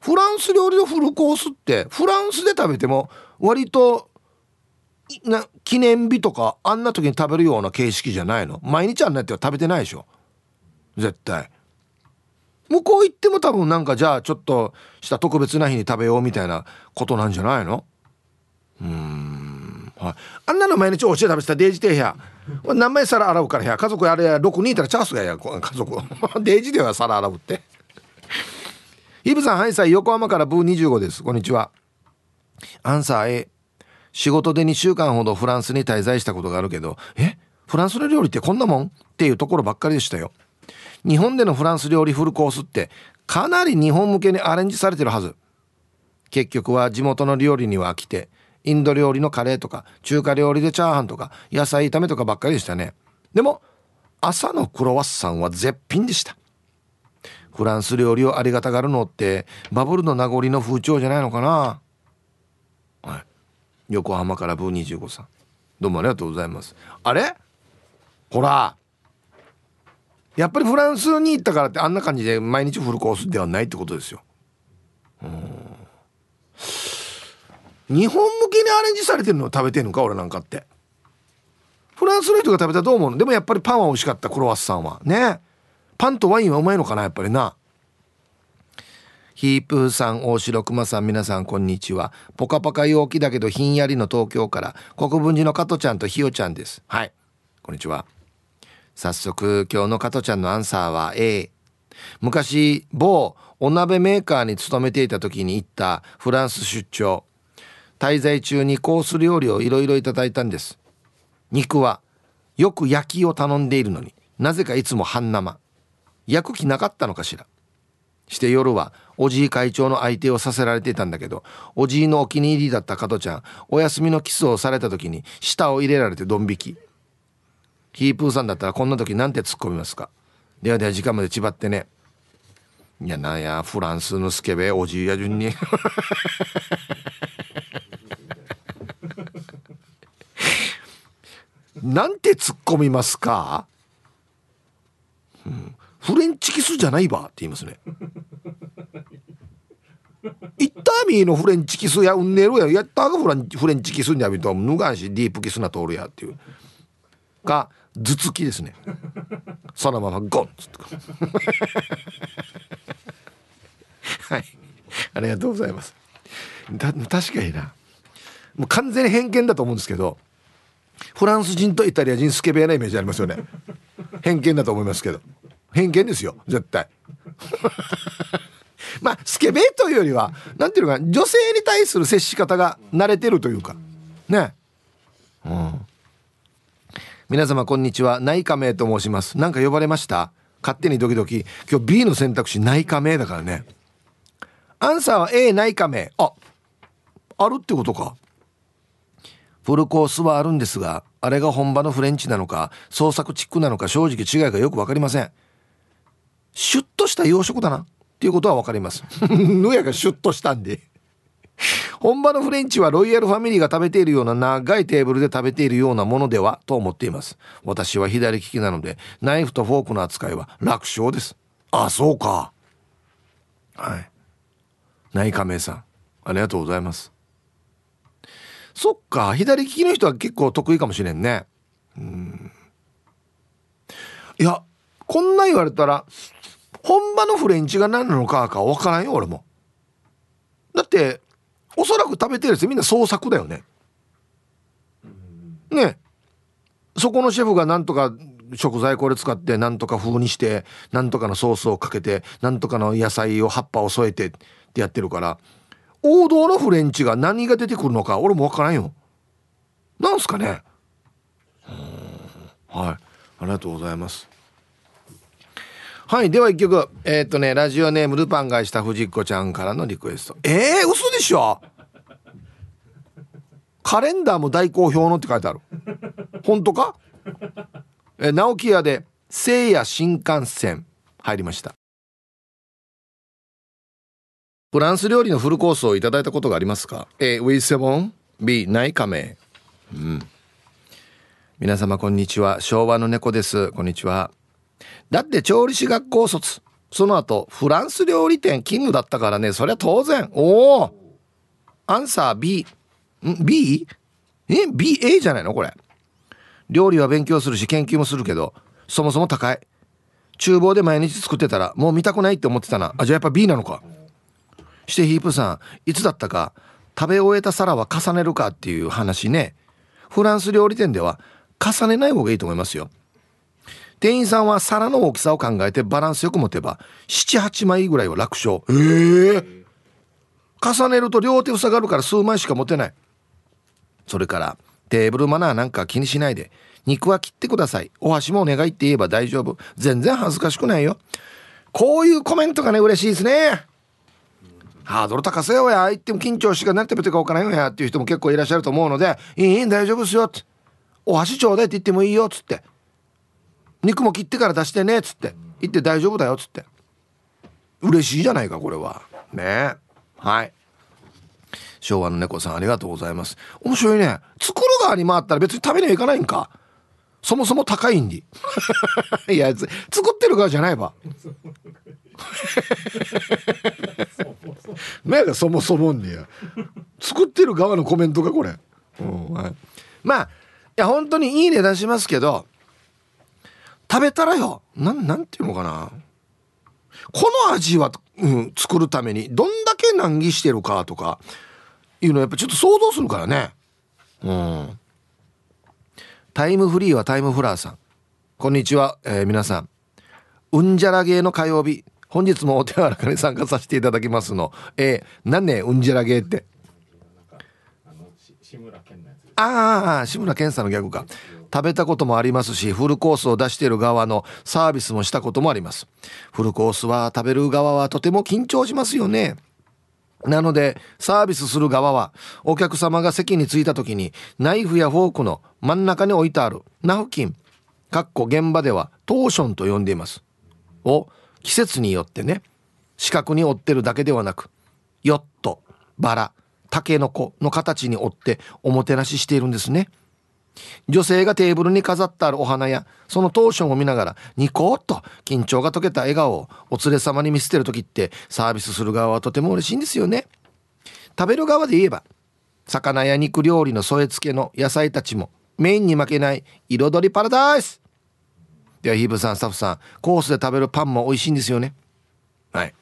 フランス料理のフルコースってフランスで食べても割とな記念日とかあんな時に食べるような形式じゃないの？毎日あんなやっては食べてないでしょ？絶対。向こう行っても多分なんかじゃあちょっとした特別な日に食べようみたいなことなんじゃないの？うん。はい。あんなの毎日お家で食べてたデイジテーや。何枚皿洗うからや？家族あれや6人いたらチャンスがや家族。*laughs* デイジでは皿洗うって。イブさんはいさい横浜からブー25です。こんにちは。アンサー A 仕事で2週間ほどフランスに滞在したことがあるけどえ？フランスの料理ってこんなもん？っていうところばっかりでしたよ。日本でのフランス料理フルコースってかなり日本向けにアレンジされてるはず。結局は地元の料理には飽きてインド料理のカレーとか中華料理でチャーハンとか野菜炒めとかばっかりでしたね。でも朝のクロワッサンは絶品でした。フランス料理をありがたがるのってバブルの名残の風潮じゃないのかな？横浜からブー25さん。どうもありがとうございます。あれ？ほら。やっぱりフランスに行ったからってあんな感じで毎日フルコースではないってことですよ。日本向けにアレンジされてるのを食べてんのか俺なんかって。フランスの人が食べたらどう思うの？でもやっぱりパンは美味しかったクロワッサンは。ね。パンとワインはうまいのかなやっぱりな。ヒープーさん、大城熊さん、皆さん、こんにちは。ポカポカ陽気だけどひんやりの東京から、国分寺の加トちゃんとひよちゃんです。はい。こんにちは。早速、今日の加トちゃんのアンサーは A。昔、某お鍋メーカーに勤めていた時に行ったフランス出張。滞在中にコース料理をいろいろいただいたんです。肉は、よく焼きを頼んでいるのになぜかいつも半生。焼く気なかったのかしら。して夜はおじい会長の相手をさせられていたんだけどおじいのお気に入りだった加トちゃんお休みのキスをされた時に舌を入れられてドン引き。ヒープーさんだったらこんな時なんて突っ込みますか？ではでは時間までちばってね。いやなんやフランスのスケベおじいや順に。*laughs* なんて突っ込みますか、うん。フレンチキスじゃないばって言いますね。イッターミーのフレンチキスやうんねるややったがフランフレンチキスにやびと脱がん。しディープキスな通るやっていう。が頭突きですね。そのままゴンっつって。*laughs* はい。ありがとうございます。だ確かにな。もう完全に偏見だと思うんですけどフランス人とイタリア人スケベなイメージありますよね。偏見だと思いますけど。偏見ですよ絶対。*laughs* まあスケベというよりは何ていうのか女性に対する接し方が慣れてるというか。ね。うん。皆様こんにちは。内科名と申します。なんか呼ばれました？勝手にドキドキ。今日 B の選択肢内科名だからね。アンサーは A 内科名。ああるってことか。フルコースはあるんですがあれが本場のフレンチなのか創作チックなのか正直違いがよく分かりません。シュッとした洋食だなっていうことは分かります。*laughs* ぬやがシュッとしたんで。本場のフレンチはロイヤルファミリーが食べているような長いテーブルで食べているようなものではと思っています。私は左利きなのでナイフとフォークの扱いは楽勝です。あそうか。はい。内科名さんありがとうございます。そっか左利きの人は結構得意かもしれんね。うん。いやこんな言われたら本場のフレンチが何なのかか分からんよ俺も。だっておそらく食べてるやつみんな創作だよね。ね。そこのシェフがなんとか食材これ使ってなんとか風にしてなんとかのソースをかけてなんとかの野菜を葉っぱを添えてってやってるから王道のフレンチが何が出てくるのか俺も分からんよ。なんすかね。はい。ありがとうございます。はいでは一曲。えー、っとねラジオネームルパンがした藤子ちゃんからのリクエスト。えー、嘘でしょ？カレンダーも大好評のって書いてある。本当か？え直木屋で聖夜新幹線。入りました。フランス料理のフルコースをいただいたことがありますか？A. ウィセボン？B. ナイカメ。うん。皆様こんにちは。昭和の猫です。こんにちは。だって調理師学校卒。その後フランス料理店勤務だったからね。そりゃ当然。おお。アンサー B ん？B? え ?BA じゃないの？これ。料理は勉強するし研究もするけどそもそも高い。厨房で毎日作ってたらもう見たくないって思ってたな。あじゃあやっぱ B なのか。してヒープさんいつだったか。食べ終えた皿は重ねるかっていう話ね。フランス料理店では重ねない方がいいと思いますよ。店員さんは皿の大きさを考えてバランスよく持てば78枚ぐらいは楽勝。ええ。ー、重ねると両手塞がるから数枚しか持てない。それからテーブルマナーなんか気にしないで肉は切ってください。お箸もお願いって言えば大丈夫。全然恥ずかしくないよ。こういうコメントがね嬉しいですね。ハードル高せよや。言っても緊張しか何食べてか分からんよや。っていう人も結構いらっしゃると思うのでいい大丈夫ですよ。ってお箸ちょうだいって言ってもいいよ。っつって肉も切ってから出してねっつって。言って大丈夫だよっつって。嬉しいじゃないかこれは。ね。はい。昭和の猫さんありがとうございます。面白いね。作る側に回ったら別に食べにはいかないんか。そもそも高いんで。*laughs* いや作ってる側じゃないわ。*laughs* 何がそもそもんね。や作ってる側のコメントかこれ、うんはい、まあいや本当にいい値段しますけど食べたらよ。なんなんていうのかな。この味は、うん、作るためにどんだけ難儀してるかとかいうのやっぱちょっと想像するからね。うん。タイムフリーはタイムフラーさん。こんにちは、えー、皆さん。うんじゃらゲーの火曜日。本日もお手柔らかに参加させていただきますの。えー、何ねうんじゃらゲーって？ああ志村けんさんのギャグか食べたこともありますしフルコースを出している側のサービスもしたこともあります。フルコースは食べる側はとても緊張しますよね。なのでサービスする側はお客様が席に着いた時にナイフやフォークの真ん中に置いてあるナフキンかっこ現場ではトーションと呼んでいます。を季節によってね四角に折ってるだけではなくヨットバラタケノコの形に折っておもてなししているんですね。女性がテーブルに飾ってあるお花やそのトーションを見ながらニコッと緊張が解けた笑顔をお連れ様に見せてる時ってサービスする側はとても嬉しいんですよね。食べる側で言えば魚や肉料理の添え付けの野菜たちもメインに負けない彩りパラダイス。ではヒーブさんスタッフさんコースで食べるパンも美味しいんですよね。はい。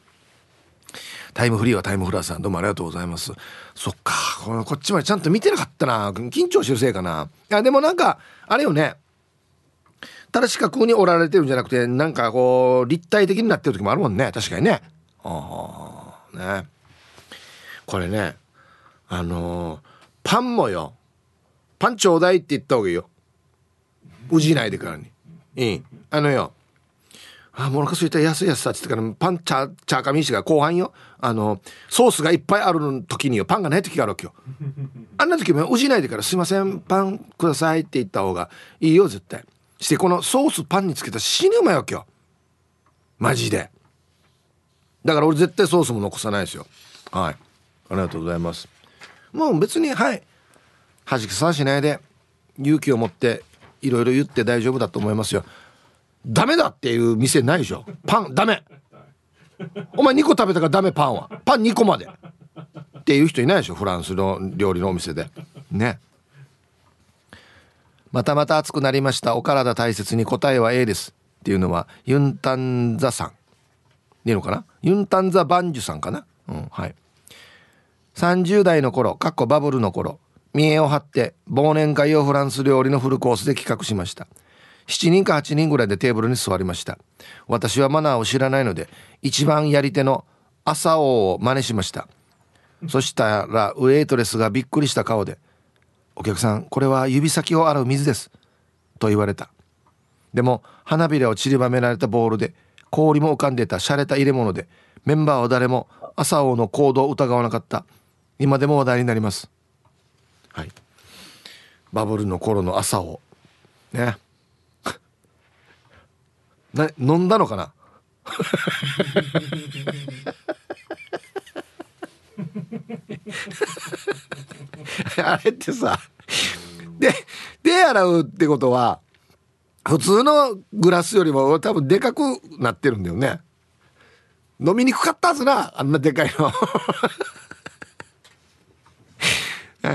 タイムフリーはタイムフラーさんどうもありがとうございます。そっかこのこっちまでちゃんと見てなかったな。緊張してるせいかな。いやでもなんかあれよね。ただ四角に折られてるんじゃなくてなんかこう立体的になってる時もあるもんね。確かにね。ああね。これねあのー、パンもよ。パンちょうだいって言った方がいいよ。うじないでからに。いいあのよあ、もうお腹すいた安いやつさって言ってから、パンチャー、チャーカミーシが後半よ。あの、ソースがいっぱいある時によ、パンがない時があるわけよ。あんな時も、うじないでから、すいません、パンくださいって言った方がいいよ、絶対。して、このソースパンにつけたら死ぬうまいわけよ。マジで。だから俺絶対ソースも残さないですよ。はい。ありがとうございます。もう別に、はい。弾きさしないで、勇気を持って、いろいろ言って大丈夫だと思いますよ。ダメだっていう店ないでしょ。パンダメ。お前2個食べたからダメパンは。パン2個まで。っていう人いないでしょ。フランスの料理のお店で。ね。またまた暑くなりました。お体大切に答えは A です。っていうのはユンタンザさん。いいのかな？ユンタンザバンジュさんかな？うんはい。30代の頃かっこバブルの頃見栄を張って忘年会をフランス料理のフルコースで企画しました。7人か8人ぐらいでテーブルに座りました。私はマナーを知らないので一番やり手の朝王を真似しました。そしたらウェイトレスがびっくりした顔で「お客さんこれは指先を洗う水です」と言われた。でも花びらを散りばめられたボールで氷も浮かんでた洒落た入れ物でメンバーは誰も朝王の行動を疑わなかった。今でも話題になります。はい。バブルの頃の朝王。ね。な飲んだのかな？*laughs* あれってさで手洗うってことは普通のグラスよりも多分でかくなってるんだよね。飲みにくかったはずなあんなでかいの。は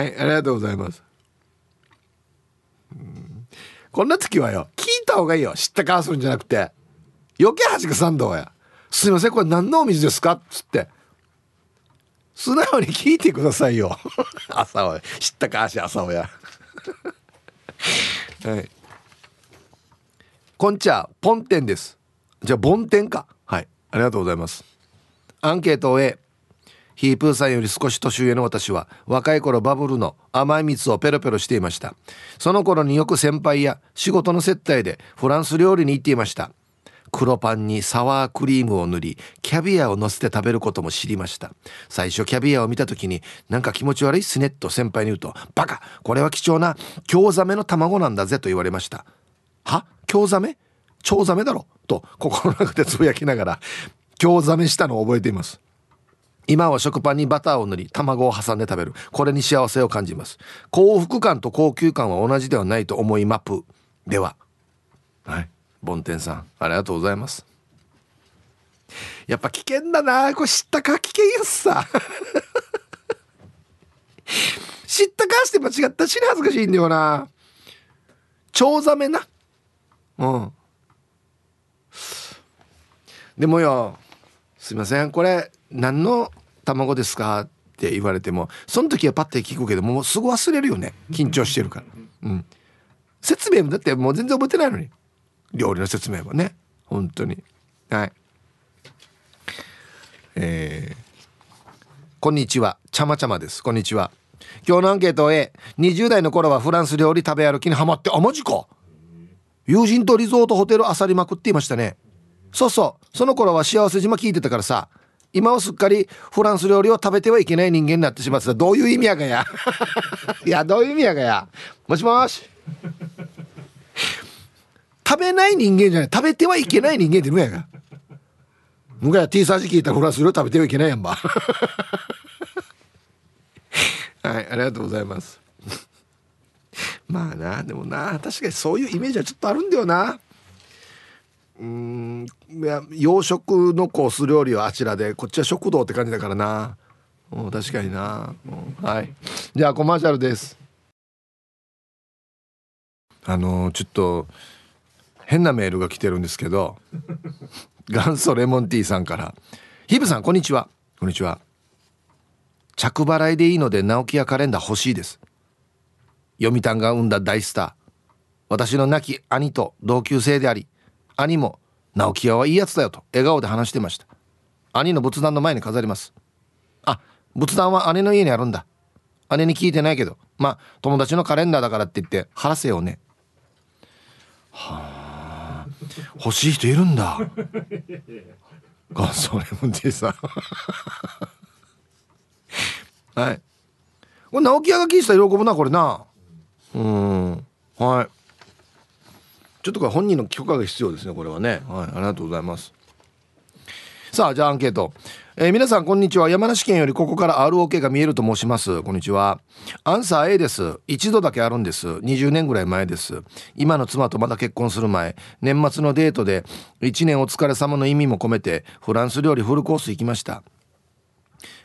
いありがとうございます。こんな時はよ聞いた方がいいよ。知った顔するんじゃなくて。余計恥かさんどうや。すいませんこれ何のお水ですか？っつって。素直に聞いてくださいよ。*laughs* 朝は知ったか足朝はや。*laughs* はい。こんちゃポンテンです。じゃあボンテンか。はい。ありがとうございます。アンケートを A ヒープーさんより少し年上の私は若い頃バブルの甘い蜜をペロペロしていました。その頃によく先輩や仕事の接待でフランス料理に行っていました。黒パンにサワークリームを塗りキャビアを乗せて食べることも知りました。最初キャビアを見た時になんか気持ち悪いっすねっと先輩に言うと「バカこれは貴重な京ザメの卵なんだぜ」と言われましたは？京ザメ蝶ザメだろと心の中でつぶやきながら京ザメしたのを覚えています。今は食パンにバターを塗り卵を挟んで食べる。これに幸せを感じます。幸福感と高級感は同じではないと思いマップでははいボンテンさんありがとうございます。やっぱ危険だな。これ知ったか？危険やすさ。*laughs* 知ったか？して間違った死に恥ずかしいんだよな。チョウザメな。うん。でもよすいません。これ何の卵ですか?」って言われてもその時はパッて聞くけどもうすぐ忘れるよね。緊張してるから。うん、説明もだってもう全然覚えてないのに。料理の説明もね。本当に。はい。えー、こんにちは。ちゃまちゃまです。こんにちは。今日のアンケート A20 代の頃はフランス料理食べ歩きにハマってあマジか。友人とリゾートホテルあさりまくっていましたね。そうそう。その頃は幸せ島聞いてたからさ今はすっかりフランス料理を食べてはいけない人間になってしまってどういう意味やがや？*laughs* いやどういう意味やがや？もしもし？食べない人間じゃない。食べてはいけない人間って無やが。むがや T サージ聞いたらフランス料理食べてはいけないやんば。*laughs* はいありがとうございます。まあなでもな確かにそういうイメージはちょっとあるんだよな。うん。いや洋食のコース料理はあちらでこっちは食堂って感じだからな。うん確かにな、うん、はい。じゃあコマーシャルです。あの、ちょっと変なメールが来てるんですけど *laughs* 元祖レモンティーさんから「ヒブさんこんにちは。こんにちは。着払いでいいので直木屋カレンダー欲しいです。読谷が生んだ大スター。私の亡き兄と同級生であり兄も直木屋はいいやつだよと笑顔で話してました。兄の仏壇の前に飾ります。あ仏壇は姉の家にあるんだ。姉に聞いてないけどまあ友達のカレンダーだからって言って晴らせよね。はあ欲しい人いるんだ。元祖レモンティさんはい。これ直木屋が聞いてたら喜ぶなこれな。うん。はい。ちょっとこれ本人の許可が必要ですねこれはね。はいありがとうございます。さあじゃあアンケート、えー、皆さんこんにちは。山梨県よりここから ROK が見えると申します。こんにちは。アンサー A です。一度だけあるんです。20年ぐらい前です。今の妻とまだ結婚する前。年末のデートで1年お疲れ様の意味も込めてフランス料理フルコース行きました。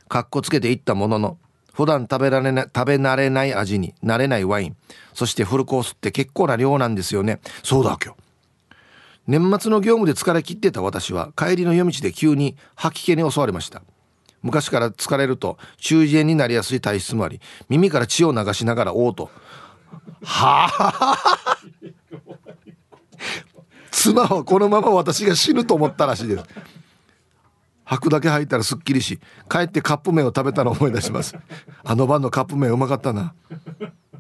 かっこつけて行ったものの普段食べられない食べ慣れない味に慣れないワイン。そしてフルコースって結構な量なんですよね。そうだ今日。年末の業務で疲れ切ってた私は帰りの夜道で急に吐き気に襲われました。昔から疲れると中耳炎になりやすい体質もあり耳から血を流しながら嘔吐。はあ妻はこのまま私が死ぬと思ったらしいです。吐くだけ吐いたらすっきりし帰ってカップ麺を食べたのを思い出します。*laughs* あの晩のカップ麺うまかったな。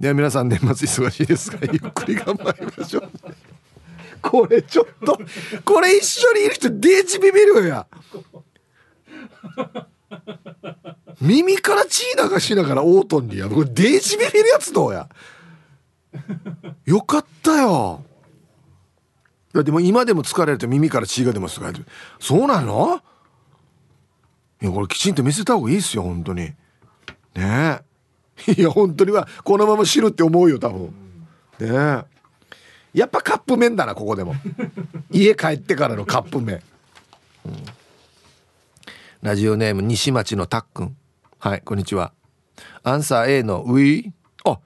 では皆さん年末忙しいですが *laughs* ゆっくり頑張りましょう。これちょっとこれ一緒にいる人デージビビるよや。耳から血流しながらオートンにやこれデージビビるやつどうや？よかったよ。いやでも今でも疲れると耳から血が出ますとかそうなの？いやこれきちんと見せた方がいいですよ本当に。ね。えいや本当にはこのまま死ぬって思うよ多分。ね。えやっぱカップ麺だなここでも。*laughs* 家帰ってからのカップ麺、うん、ラジオネーム西町のたっくん。はいこんにちは。アンサー A のウィーあ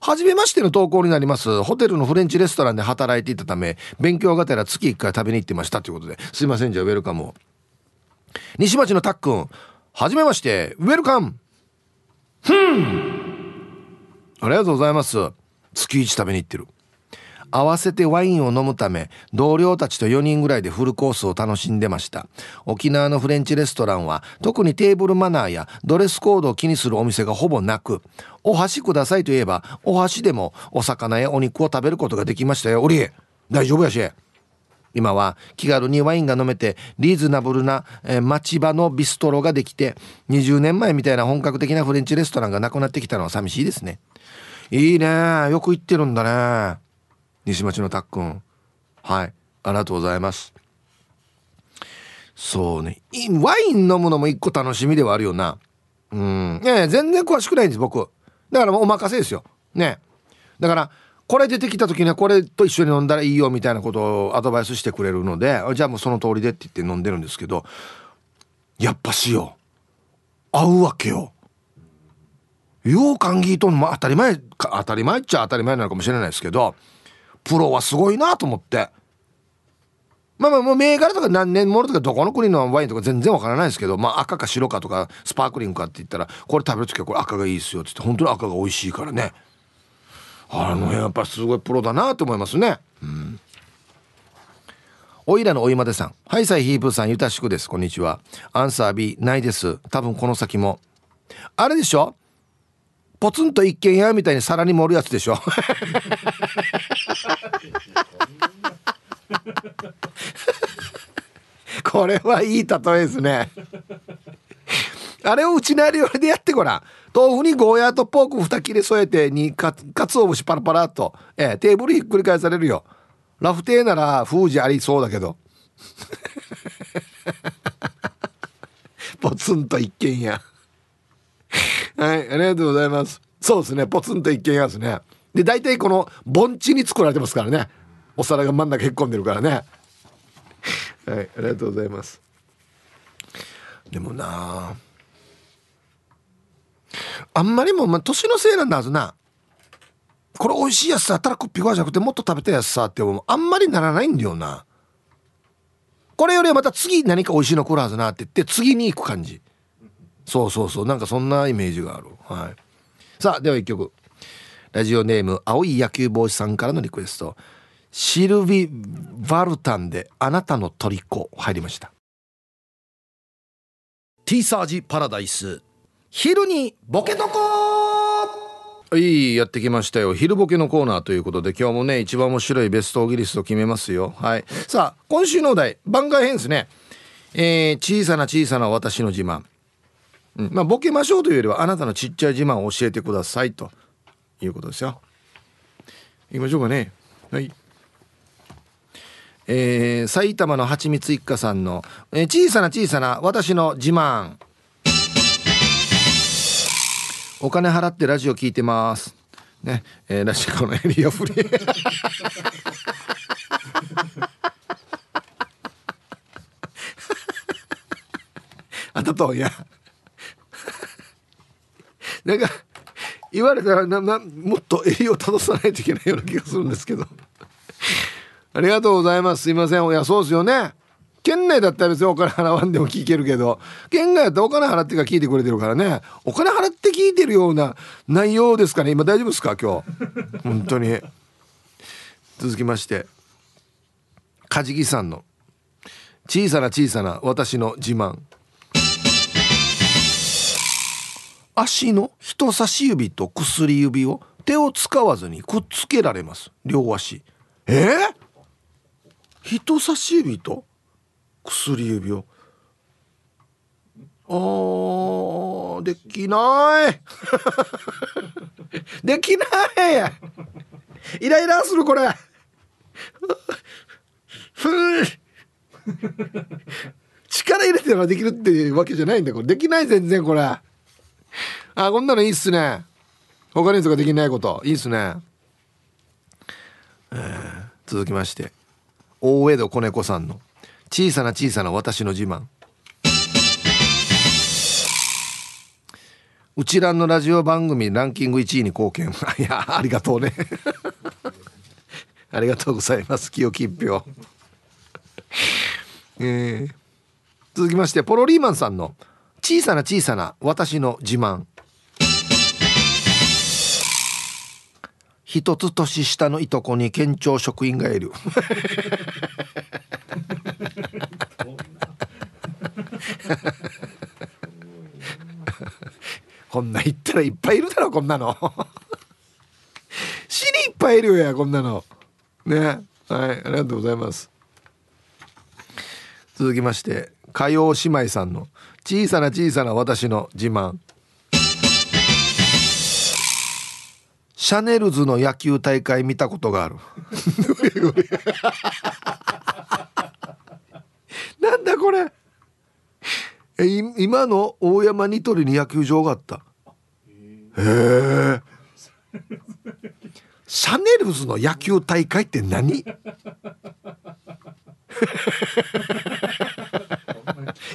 初めましての投稿になります。ホテルのフレンチレストランで働いていたため勉強がてら月1回食べに行ってましたということで。すいませんじゃあウェルカムを西町のたっくん、はじめまして、ウェルカムふんありがとうございます。月一食べに行ってる。合わせてワインを飲むため、同僚たちと4人ぐらいでフルコースを楽しんでました。沖縄のフレンチレストランは、特にテーブルマナーやドレスコードを気にするお店がほぼなく、お箸くださいといえば、お箸でもお魚やお肉を食べることができましたよ。おり、大丈夫やし。今は気軽にワインが飲めてリーズナブルな、え町場のビストロができて20年前みたいな本格的なフレンチレストランがなくなってきたのは寂しいですね。いいね。よく行ってるんだね。西町のたっくん。はい。ありがとうございます。そうね。ワイン飲むのも一個楽しみではあるよな。うん。ね全然詳しくないんです僕。だからもうお任せですよ。ねだからこれ出てきた時にはこれと一緒に飲んだらいいよみたいなことをアドバイスしてくれるのでじゃあもうその通りでって言って飲んでるんですけどやっぱしよ合うわけよ。よう感ギーとも当たり前当たり前っちゃ当たり前なのかもしれないですけどプロはすごいなと思ってまあまあもう銘柄とか何年ものとかどこの国のワインとか全然わからないですけどまあ赤か白かとかスパークリングかって言ったらこれ食べる時はこれ赤がいいですよって言って本当に赤が美味しいからねあのやっぱすごいプロだなと思いますね。うん。おいらのおいまでさん。はいさいヒープーさんゆたしくです。こんにちは。アンサー B ないです。多分この先も。あれでしょ？ポツンと一軒家みたいに皿に盛るやつでしょ？*laughs* これはいい例えですね。あれをうちなりよりでやってごらん。豆腐にゴーヤーとポーク2切れ添えてにかかつお節パラパラっと、えー、テーブルひっくり返されるよ。ラフテーなら封じありそうだけど。*laughs* ポツンと一軒家。はいありがとうございます。そうですねポツンと一軒家ですね。で大体この盆地に作られてますからね。お皿が真ん中へっこんでるからね。はいありがとうございます。でもなあ。あんまりもまあ年のせいなんだはずな。これ美味しいやつさたらこっぴこじゃなくてもっと食べたいやつさってもあんまりならないんだよな。これよりはまた次何か美味しいの来るはずなって言って次に行く感じ。そうそうそう。なんかそんなイメージがある。はい。さあでは一曲。ラジオネーム青い野球帽子さんからのリクエスト。シルビ・ヴァルタンであなたの虜入りました。ティーサージパラダイス。昼にボケとこはいやってきましたよ。昼ボケのコーナーということで今日もね一番面白いベストオギリスト決めますよ。はい。さあ今週のお題番外編ですね。えー、小さな小さな私の自慢、うん、まあボケましょうというよりはあなたのちっちゃい自慢を教えてくださいと。いうことですよ。行きましょうかね。はい。えー、埼玉のはちみつ一家さんの、えー、小さな小さな私の自慢。お金払ってラジオ聞いてます。ね。えー、ラジコのエリアフリー。あたといやなんか言われたらななもっと襟を正さないといけないような気がするんですけど。ありがとうございます。すいません。いやそうですよね。県内だったら別にお金払わんでも聞けるけど県外だったらお金払ってから聞いてくれてるからね。お金払って聞いてるような内容ですかね。今大丈夫ですか？今日。本当に。続きまして。カジキさんの。小さな小さな私の自慢。足の人差し指と薬指を手を使わずにくっつけられます。両足。えー、人差し指と？薬指を。あーできない。*laughs* できない。イライラするこれ。力入れてればできるっていうわけじゃないんだこれ。できない全然これ。あこんなのいいっすね。他の人ができないこと。いいっすね、えー、続きまして。大江戸子猫さんの。小さな小さな私の自慢。うちらのラジオ番組ランキング1位に貢献。*laughs* いやありがとうね。*laughs* ありがとうございます。清き一票。えー、続きましてポロリーマンさんの小さな小さな私の自慢。一つ年下のいとこに県庁職員がいる。*laughs* こんな言ったらいっぱいいるだろこんなの。*laughs* 死にいっぱいいるよやこんなの。ね。はいありがとうございます。続きまして火曜姉妹さんの小さな小さな私の自慢。シャネルズの野球大会見たことがある。*laughs* なんだこれ。え今の大山ニトリに野球場があった。へえシャネルズの野球大会って何？*laughs*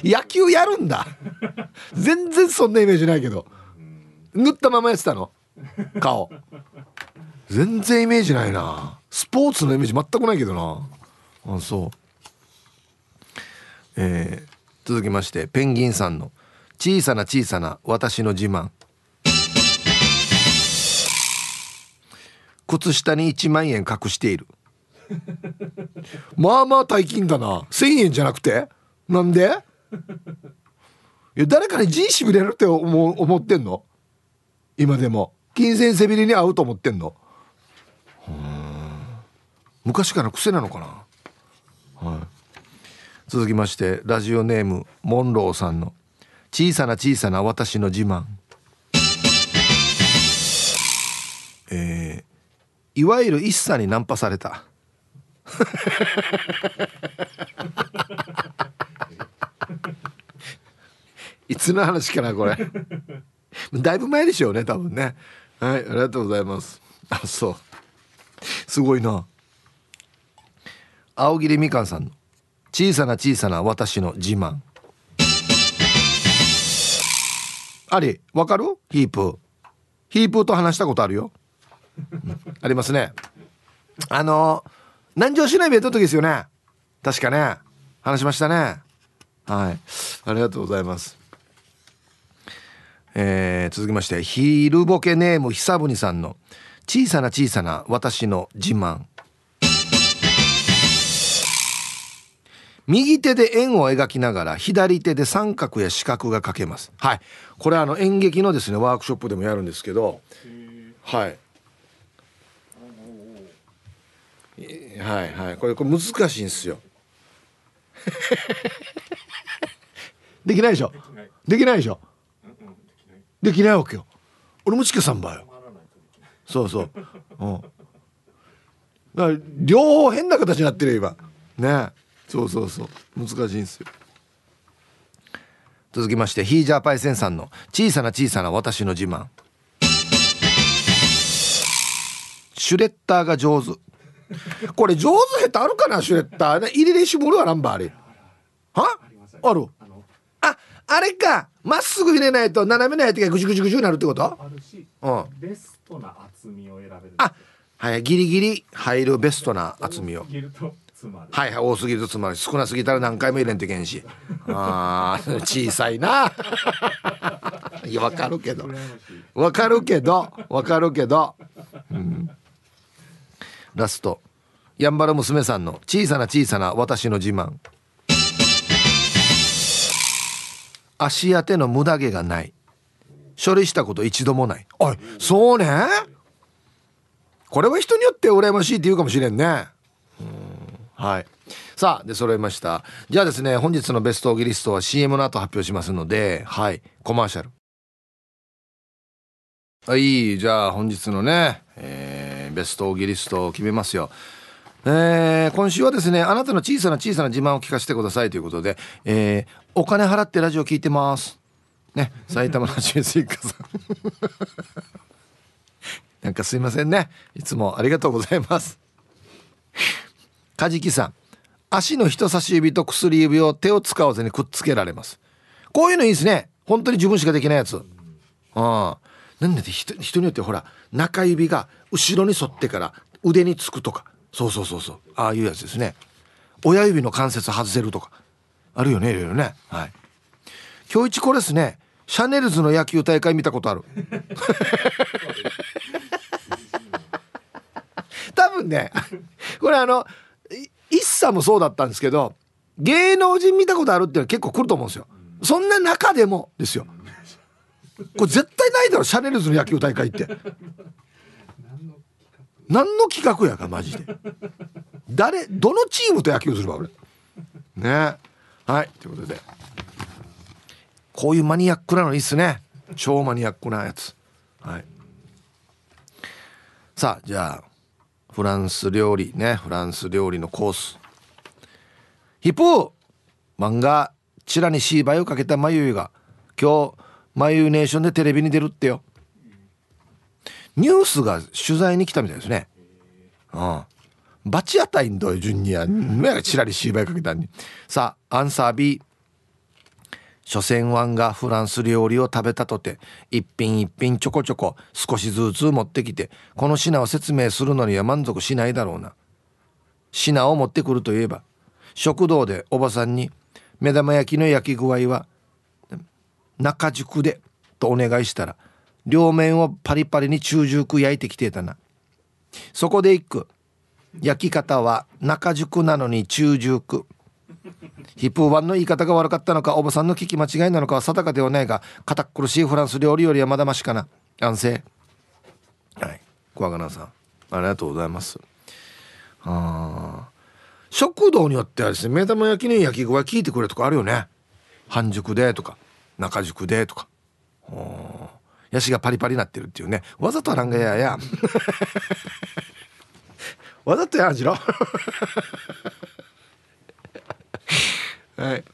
野球やるんだ。全然そんなイメージないけど。塗ったままやってたの？顔。全然イメージないな。スポーツのイメージ全くないけどな。あそう。えー、続きましてペンギンさんの「小さな小さな私の自慢」靴下に1万円隠している。まあまあ大金だな。1,000円じゃなくて？なんで？いや誰かに人しびれるって思思ってんの？今でも。金銭背びれに合うと思ってんの？昔から癖なのかな、はい、続きましてラジオネームモンローさんの「小さな小さな私の自慢」えー、いわゆる一茶にナンパされた。*laughs* いつの話かなこれ。だいぶ前でしょうね多分ね。はいありがとうございます。あそう。すごいな。青桐みかんさんの。小さな小さな私の自慢。ありわかる？ヒープ。ーヒープーと話したことあるよ。*laughs* ありますね。あの南城市内弁当の時ですよね。確かね。話しましたね。はい。ありがとうございます。えー、続きましてヒールボケネーム久ぶにさんの小さな小さな私の自慢。右手で円を描きながら左手で三角や四角が描けます。はい。これあの演劇のですねワークショップでもやるんですけど。はい。はいはい。これこれ難しいんですよ。*laughs* できないでしょ？できないでしょ？できないわけよ。俺もちかさんばよ。そうそう。うん。だから両方変な形になってる今。ね。そうそうそう。難しいんですよ。続きましてヒージャーパイセンさんの小さな小さな私の自慢。シュレッダーが上手。これ上手下手あるかなシュレッダーね。入れで絞るわナンバーあれ。は？ある。ああれか。まっすぐ入れないと斜めない時がぐじゅぐじゅぐじゅになるってこと？あるし、うん、ベストな厚みを選べる。あはいギリギリ入るベストな厚みをはいはい多すぎるとつまり少なすぎたら何回も入れんといけんし。あ小さいな。いやわかるけど。わかるけどわかるけど、うん、ラスト。やんばる娘さんの小さな小さな私の自慢。足当ての無駄毛がない。処理したこと一度もない。おいそうね。これは人によって羨ましいって言うかもしれんねはい。さあで揃いました。じゃあですね本日のベストオギリストは CM の後発表しますのではい。コマーシャル。はいじゃあ本日のね、えー、ベストオギリストを決めますよ。えー、今週はですねあなたの小さな小さな自慢を聞かせてくださいということで、えー、お金払ってラジオ聞いてます。ね埼玉のはちみつ一家さん。*laughs* なんかすいませんね。いつもありがとうございます。カジキさん。足の人差し指と薬指を手を使わずにくっつけられます。こういうのいいですね。本当に自分しかできないやつ。ああなんで人人によってほら中指が後ろに沿ってから腕につくとか。そうそうそうそう。ああいうやつですね。親指の関節外せるとか。あるよねいろいろね。はい。今日一これですね。シャネルズの野球大会見たことある。*laughs* 多分ねこれあの一茶もそうだったんですけど芸能人見たことあるっていうのは結構来ると思うんですよ。そんな中でもですよ。これ絶対ないだろシャネルズの野球大会って。何の企画やかマジで。誰どのチームと野球するわ俺。ね。はいということで。こういうマニアックなのいいっすね。超マニアックなやつ。はい。さあじゃあフランス料理ねフランス料理のコース。ヒプー漫画チラにシーバイをかけた眉が今日眉ネーションでテレビに出るってよ。ニュースが取材に来たみたいですね。うん。バチ当たりんど順にやチラリシーバイかけたんに。さあアンサー B 所詮ワンがフランス料理を食べたとて一品一品ちょこちょこ少しずつ持ってきてこの品を説明するのには満足しないだろうな。品を持ってくるといえば食堂でおばさんに目玉焼きの焼き具合は中熟でとお願いしたら両面をパリパリに中熟焼いてきてたな。そこで一句。焼き方は中熟なのに中熟ヒップーワンの言い方が悪かったのかおばさんの聞き間違いなのかは定かではないが堅苦しいフランス料理よりはまだましかな。安静。はい。小若菜さん。ありがとうございます。あ食堂によってはですね目玉焼きの焼き具合聞いてくれとかあるよね。半熟でとか中熟でとか。ヤシがパリパリになってるっていうね。わざとはなんがやや。*laughs* わざとやんじろはい。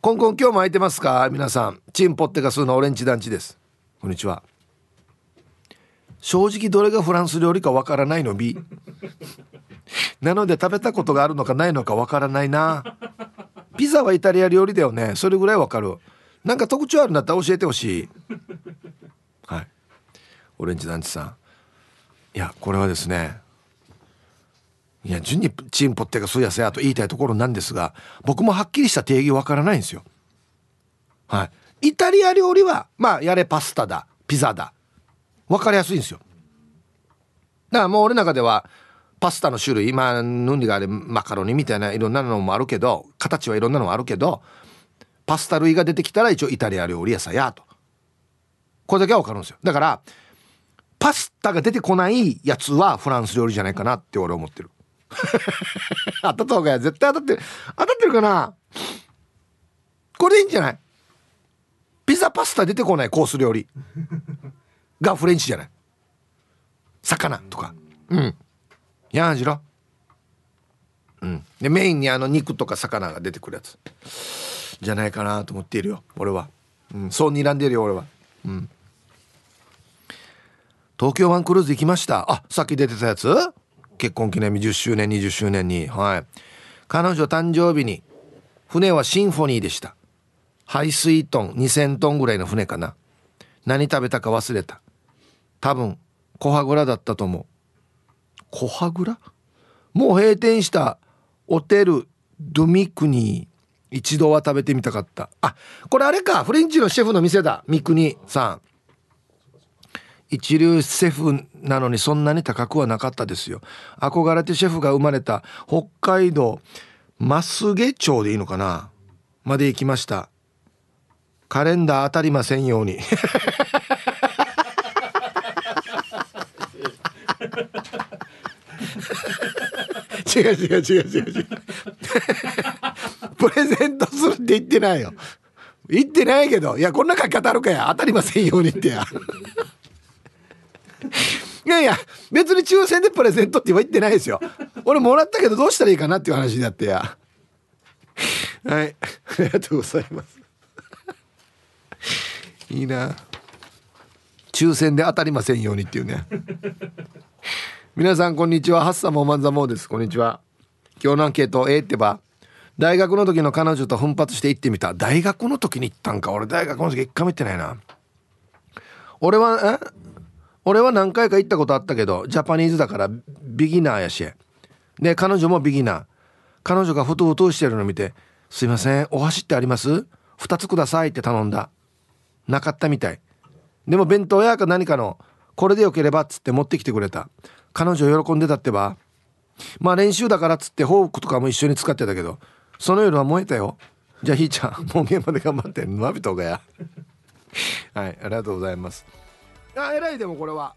コンコン今日も空いてますか？皆さん。チンポッテガスのオレンジ団地です。こんにちは。正直どれがフランス料理かわからないの？B なので食べたことがあるのかないのかわからないな。ピザはイタリア料理だよね。それぐらいわかる。なんか特徴あるんだったら教えてほしい。はい。オレンジ団地さん。いやこれはですねいや順にチンポってかそうやせやと言いたいところなんですが僕もはっきりした定義わからないんですよ。はい。イタリア料理はまあやれパスタだピザだ分かりやすいんですよ。だからもう俺の中ではパスタの種類今ヌンリがあれマカロニみたいないろんなのもあるけど形はいろんなのもあるけどパスタ類が出てきたら一応イタリア料理屋さんやと。これだけは分かるんですよ。だからパスタが出てこないやつはフランス料理じゃないかなって俺は思ってる。*laughs* 当たった方がや絶対当たってる。当たってるかな？これでいいんじゃない？ピザパスタ出てこないコース料理。がフレンチじゃない？魚とか。うん。やんじろ。うん。でメインにあの肉とか魚が出てくるやつ。じゃないかなと思っているよ俺は、うん、そう睨んでるよ俺は。うん。東京湾クルーズ行きました。あさっき出てたやつ？結婚記念日10周年20周年にはい。彼女誕生日に船はシンフォニーでした。排水トン2000トンぐらいの船かな。何食べたか忘れた。多分小羽倉だったと思う。小羽倉？もう閉店したホテルドミクニー。一度は食べてみたかった。あこれあれか。フレンチのシェフの店だ。三国さん。一流シェフなのにそんなに高くはなかったですよ。憧れてシェフが生まれた北海道増毛町でいいのかな？まで行きました。カレンダー当たりませんように。違う違う違う違う違う。プレゼントするって言ってないよ。言ってないけどいやこんな書き方あるかや。当たりませんようにってや。いやいや別に抽選でプレゼントって言ってないですよ。俺もらったけどどうしたらいいかなっていう話になってや。はい。ありがとうございます。いいな。抽選で当たりませんようにっていうね。皆さんこんにちは。ハッサモーマンザモです。こんにちは。今日のアンケートええってば大学の時の彼女と奮発して行ってみた。大学の時に行ったんか。俺大学の時一回も行ってないな。俺はえ？俺は何回か行ったことあったけどジャパニーズだからビギナーやし。で彼女もビギナー。彼女がふとふとしてるの見て「すいませんお箸ってあります ?2 つください」って頼んだ。なかったみたい。でも弁当屋か何かのこれでよければっつって持ってきてくれた。彼女喜んでたってば。まあ練習だからっつってフォークとかも一緒に使ってたけどその夜は燃えたよ。じゃあひーちゃんもう現場で頑張って。んのびとがや。はいありがとうございます。あ偉いでもこれは。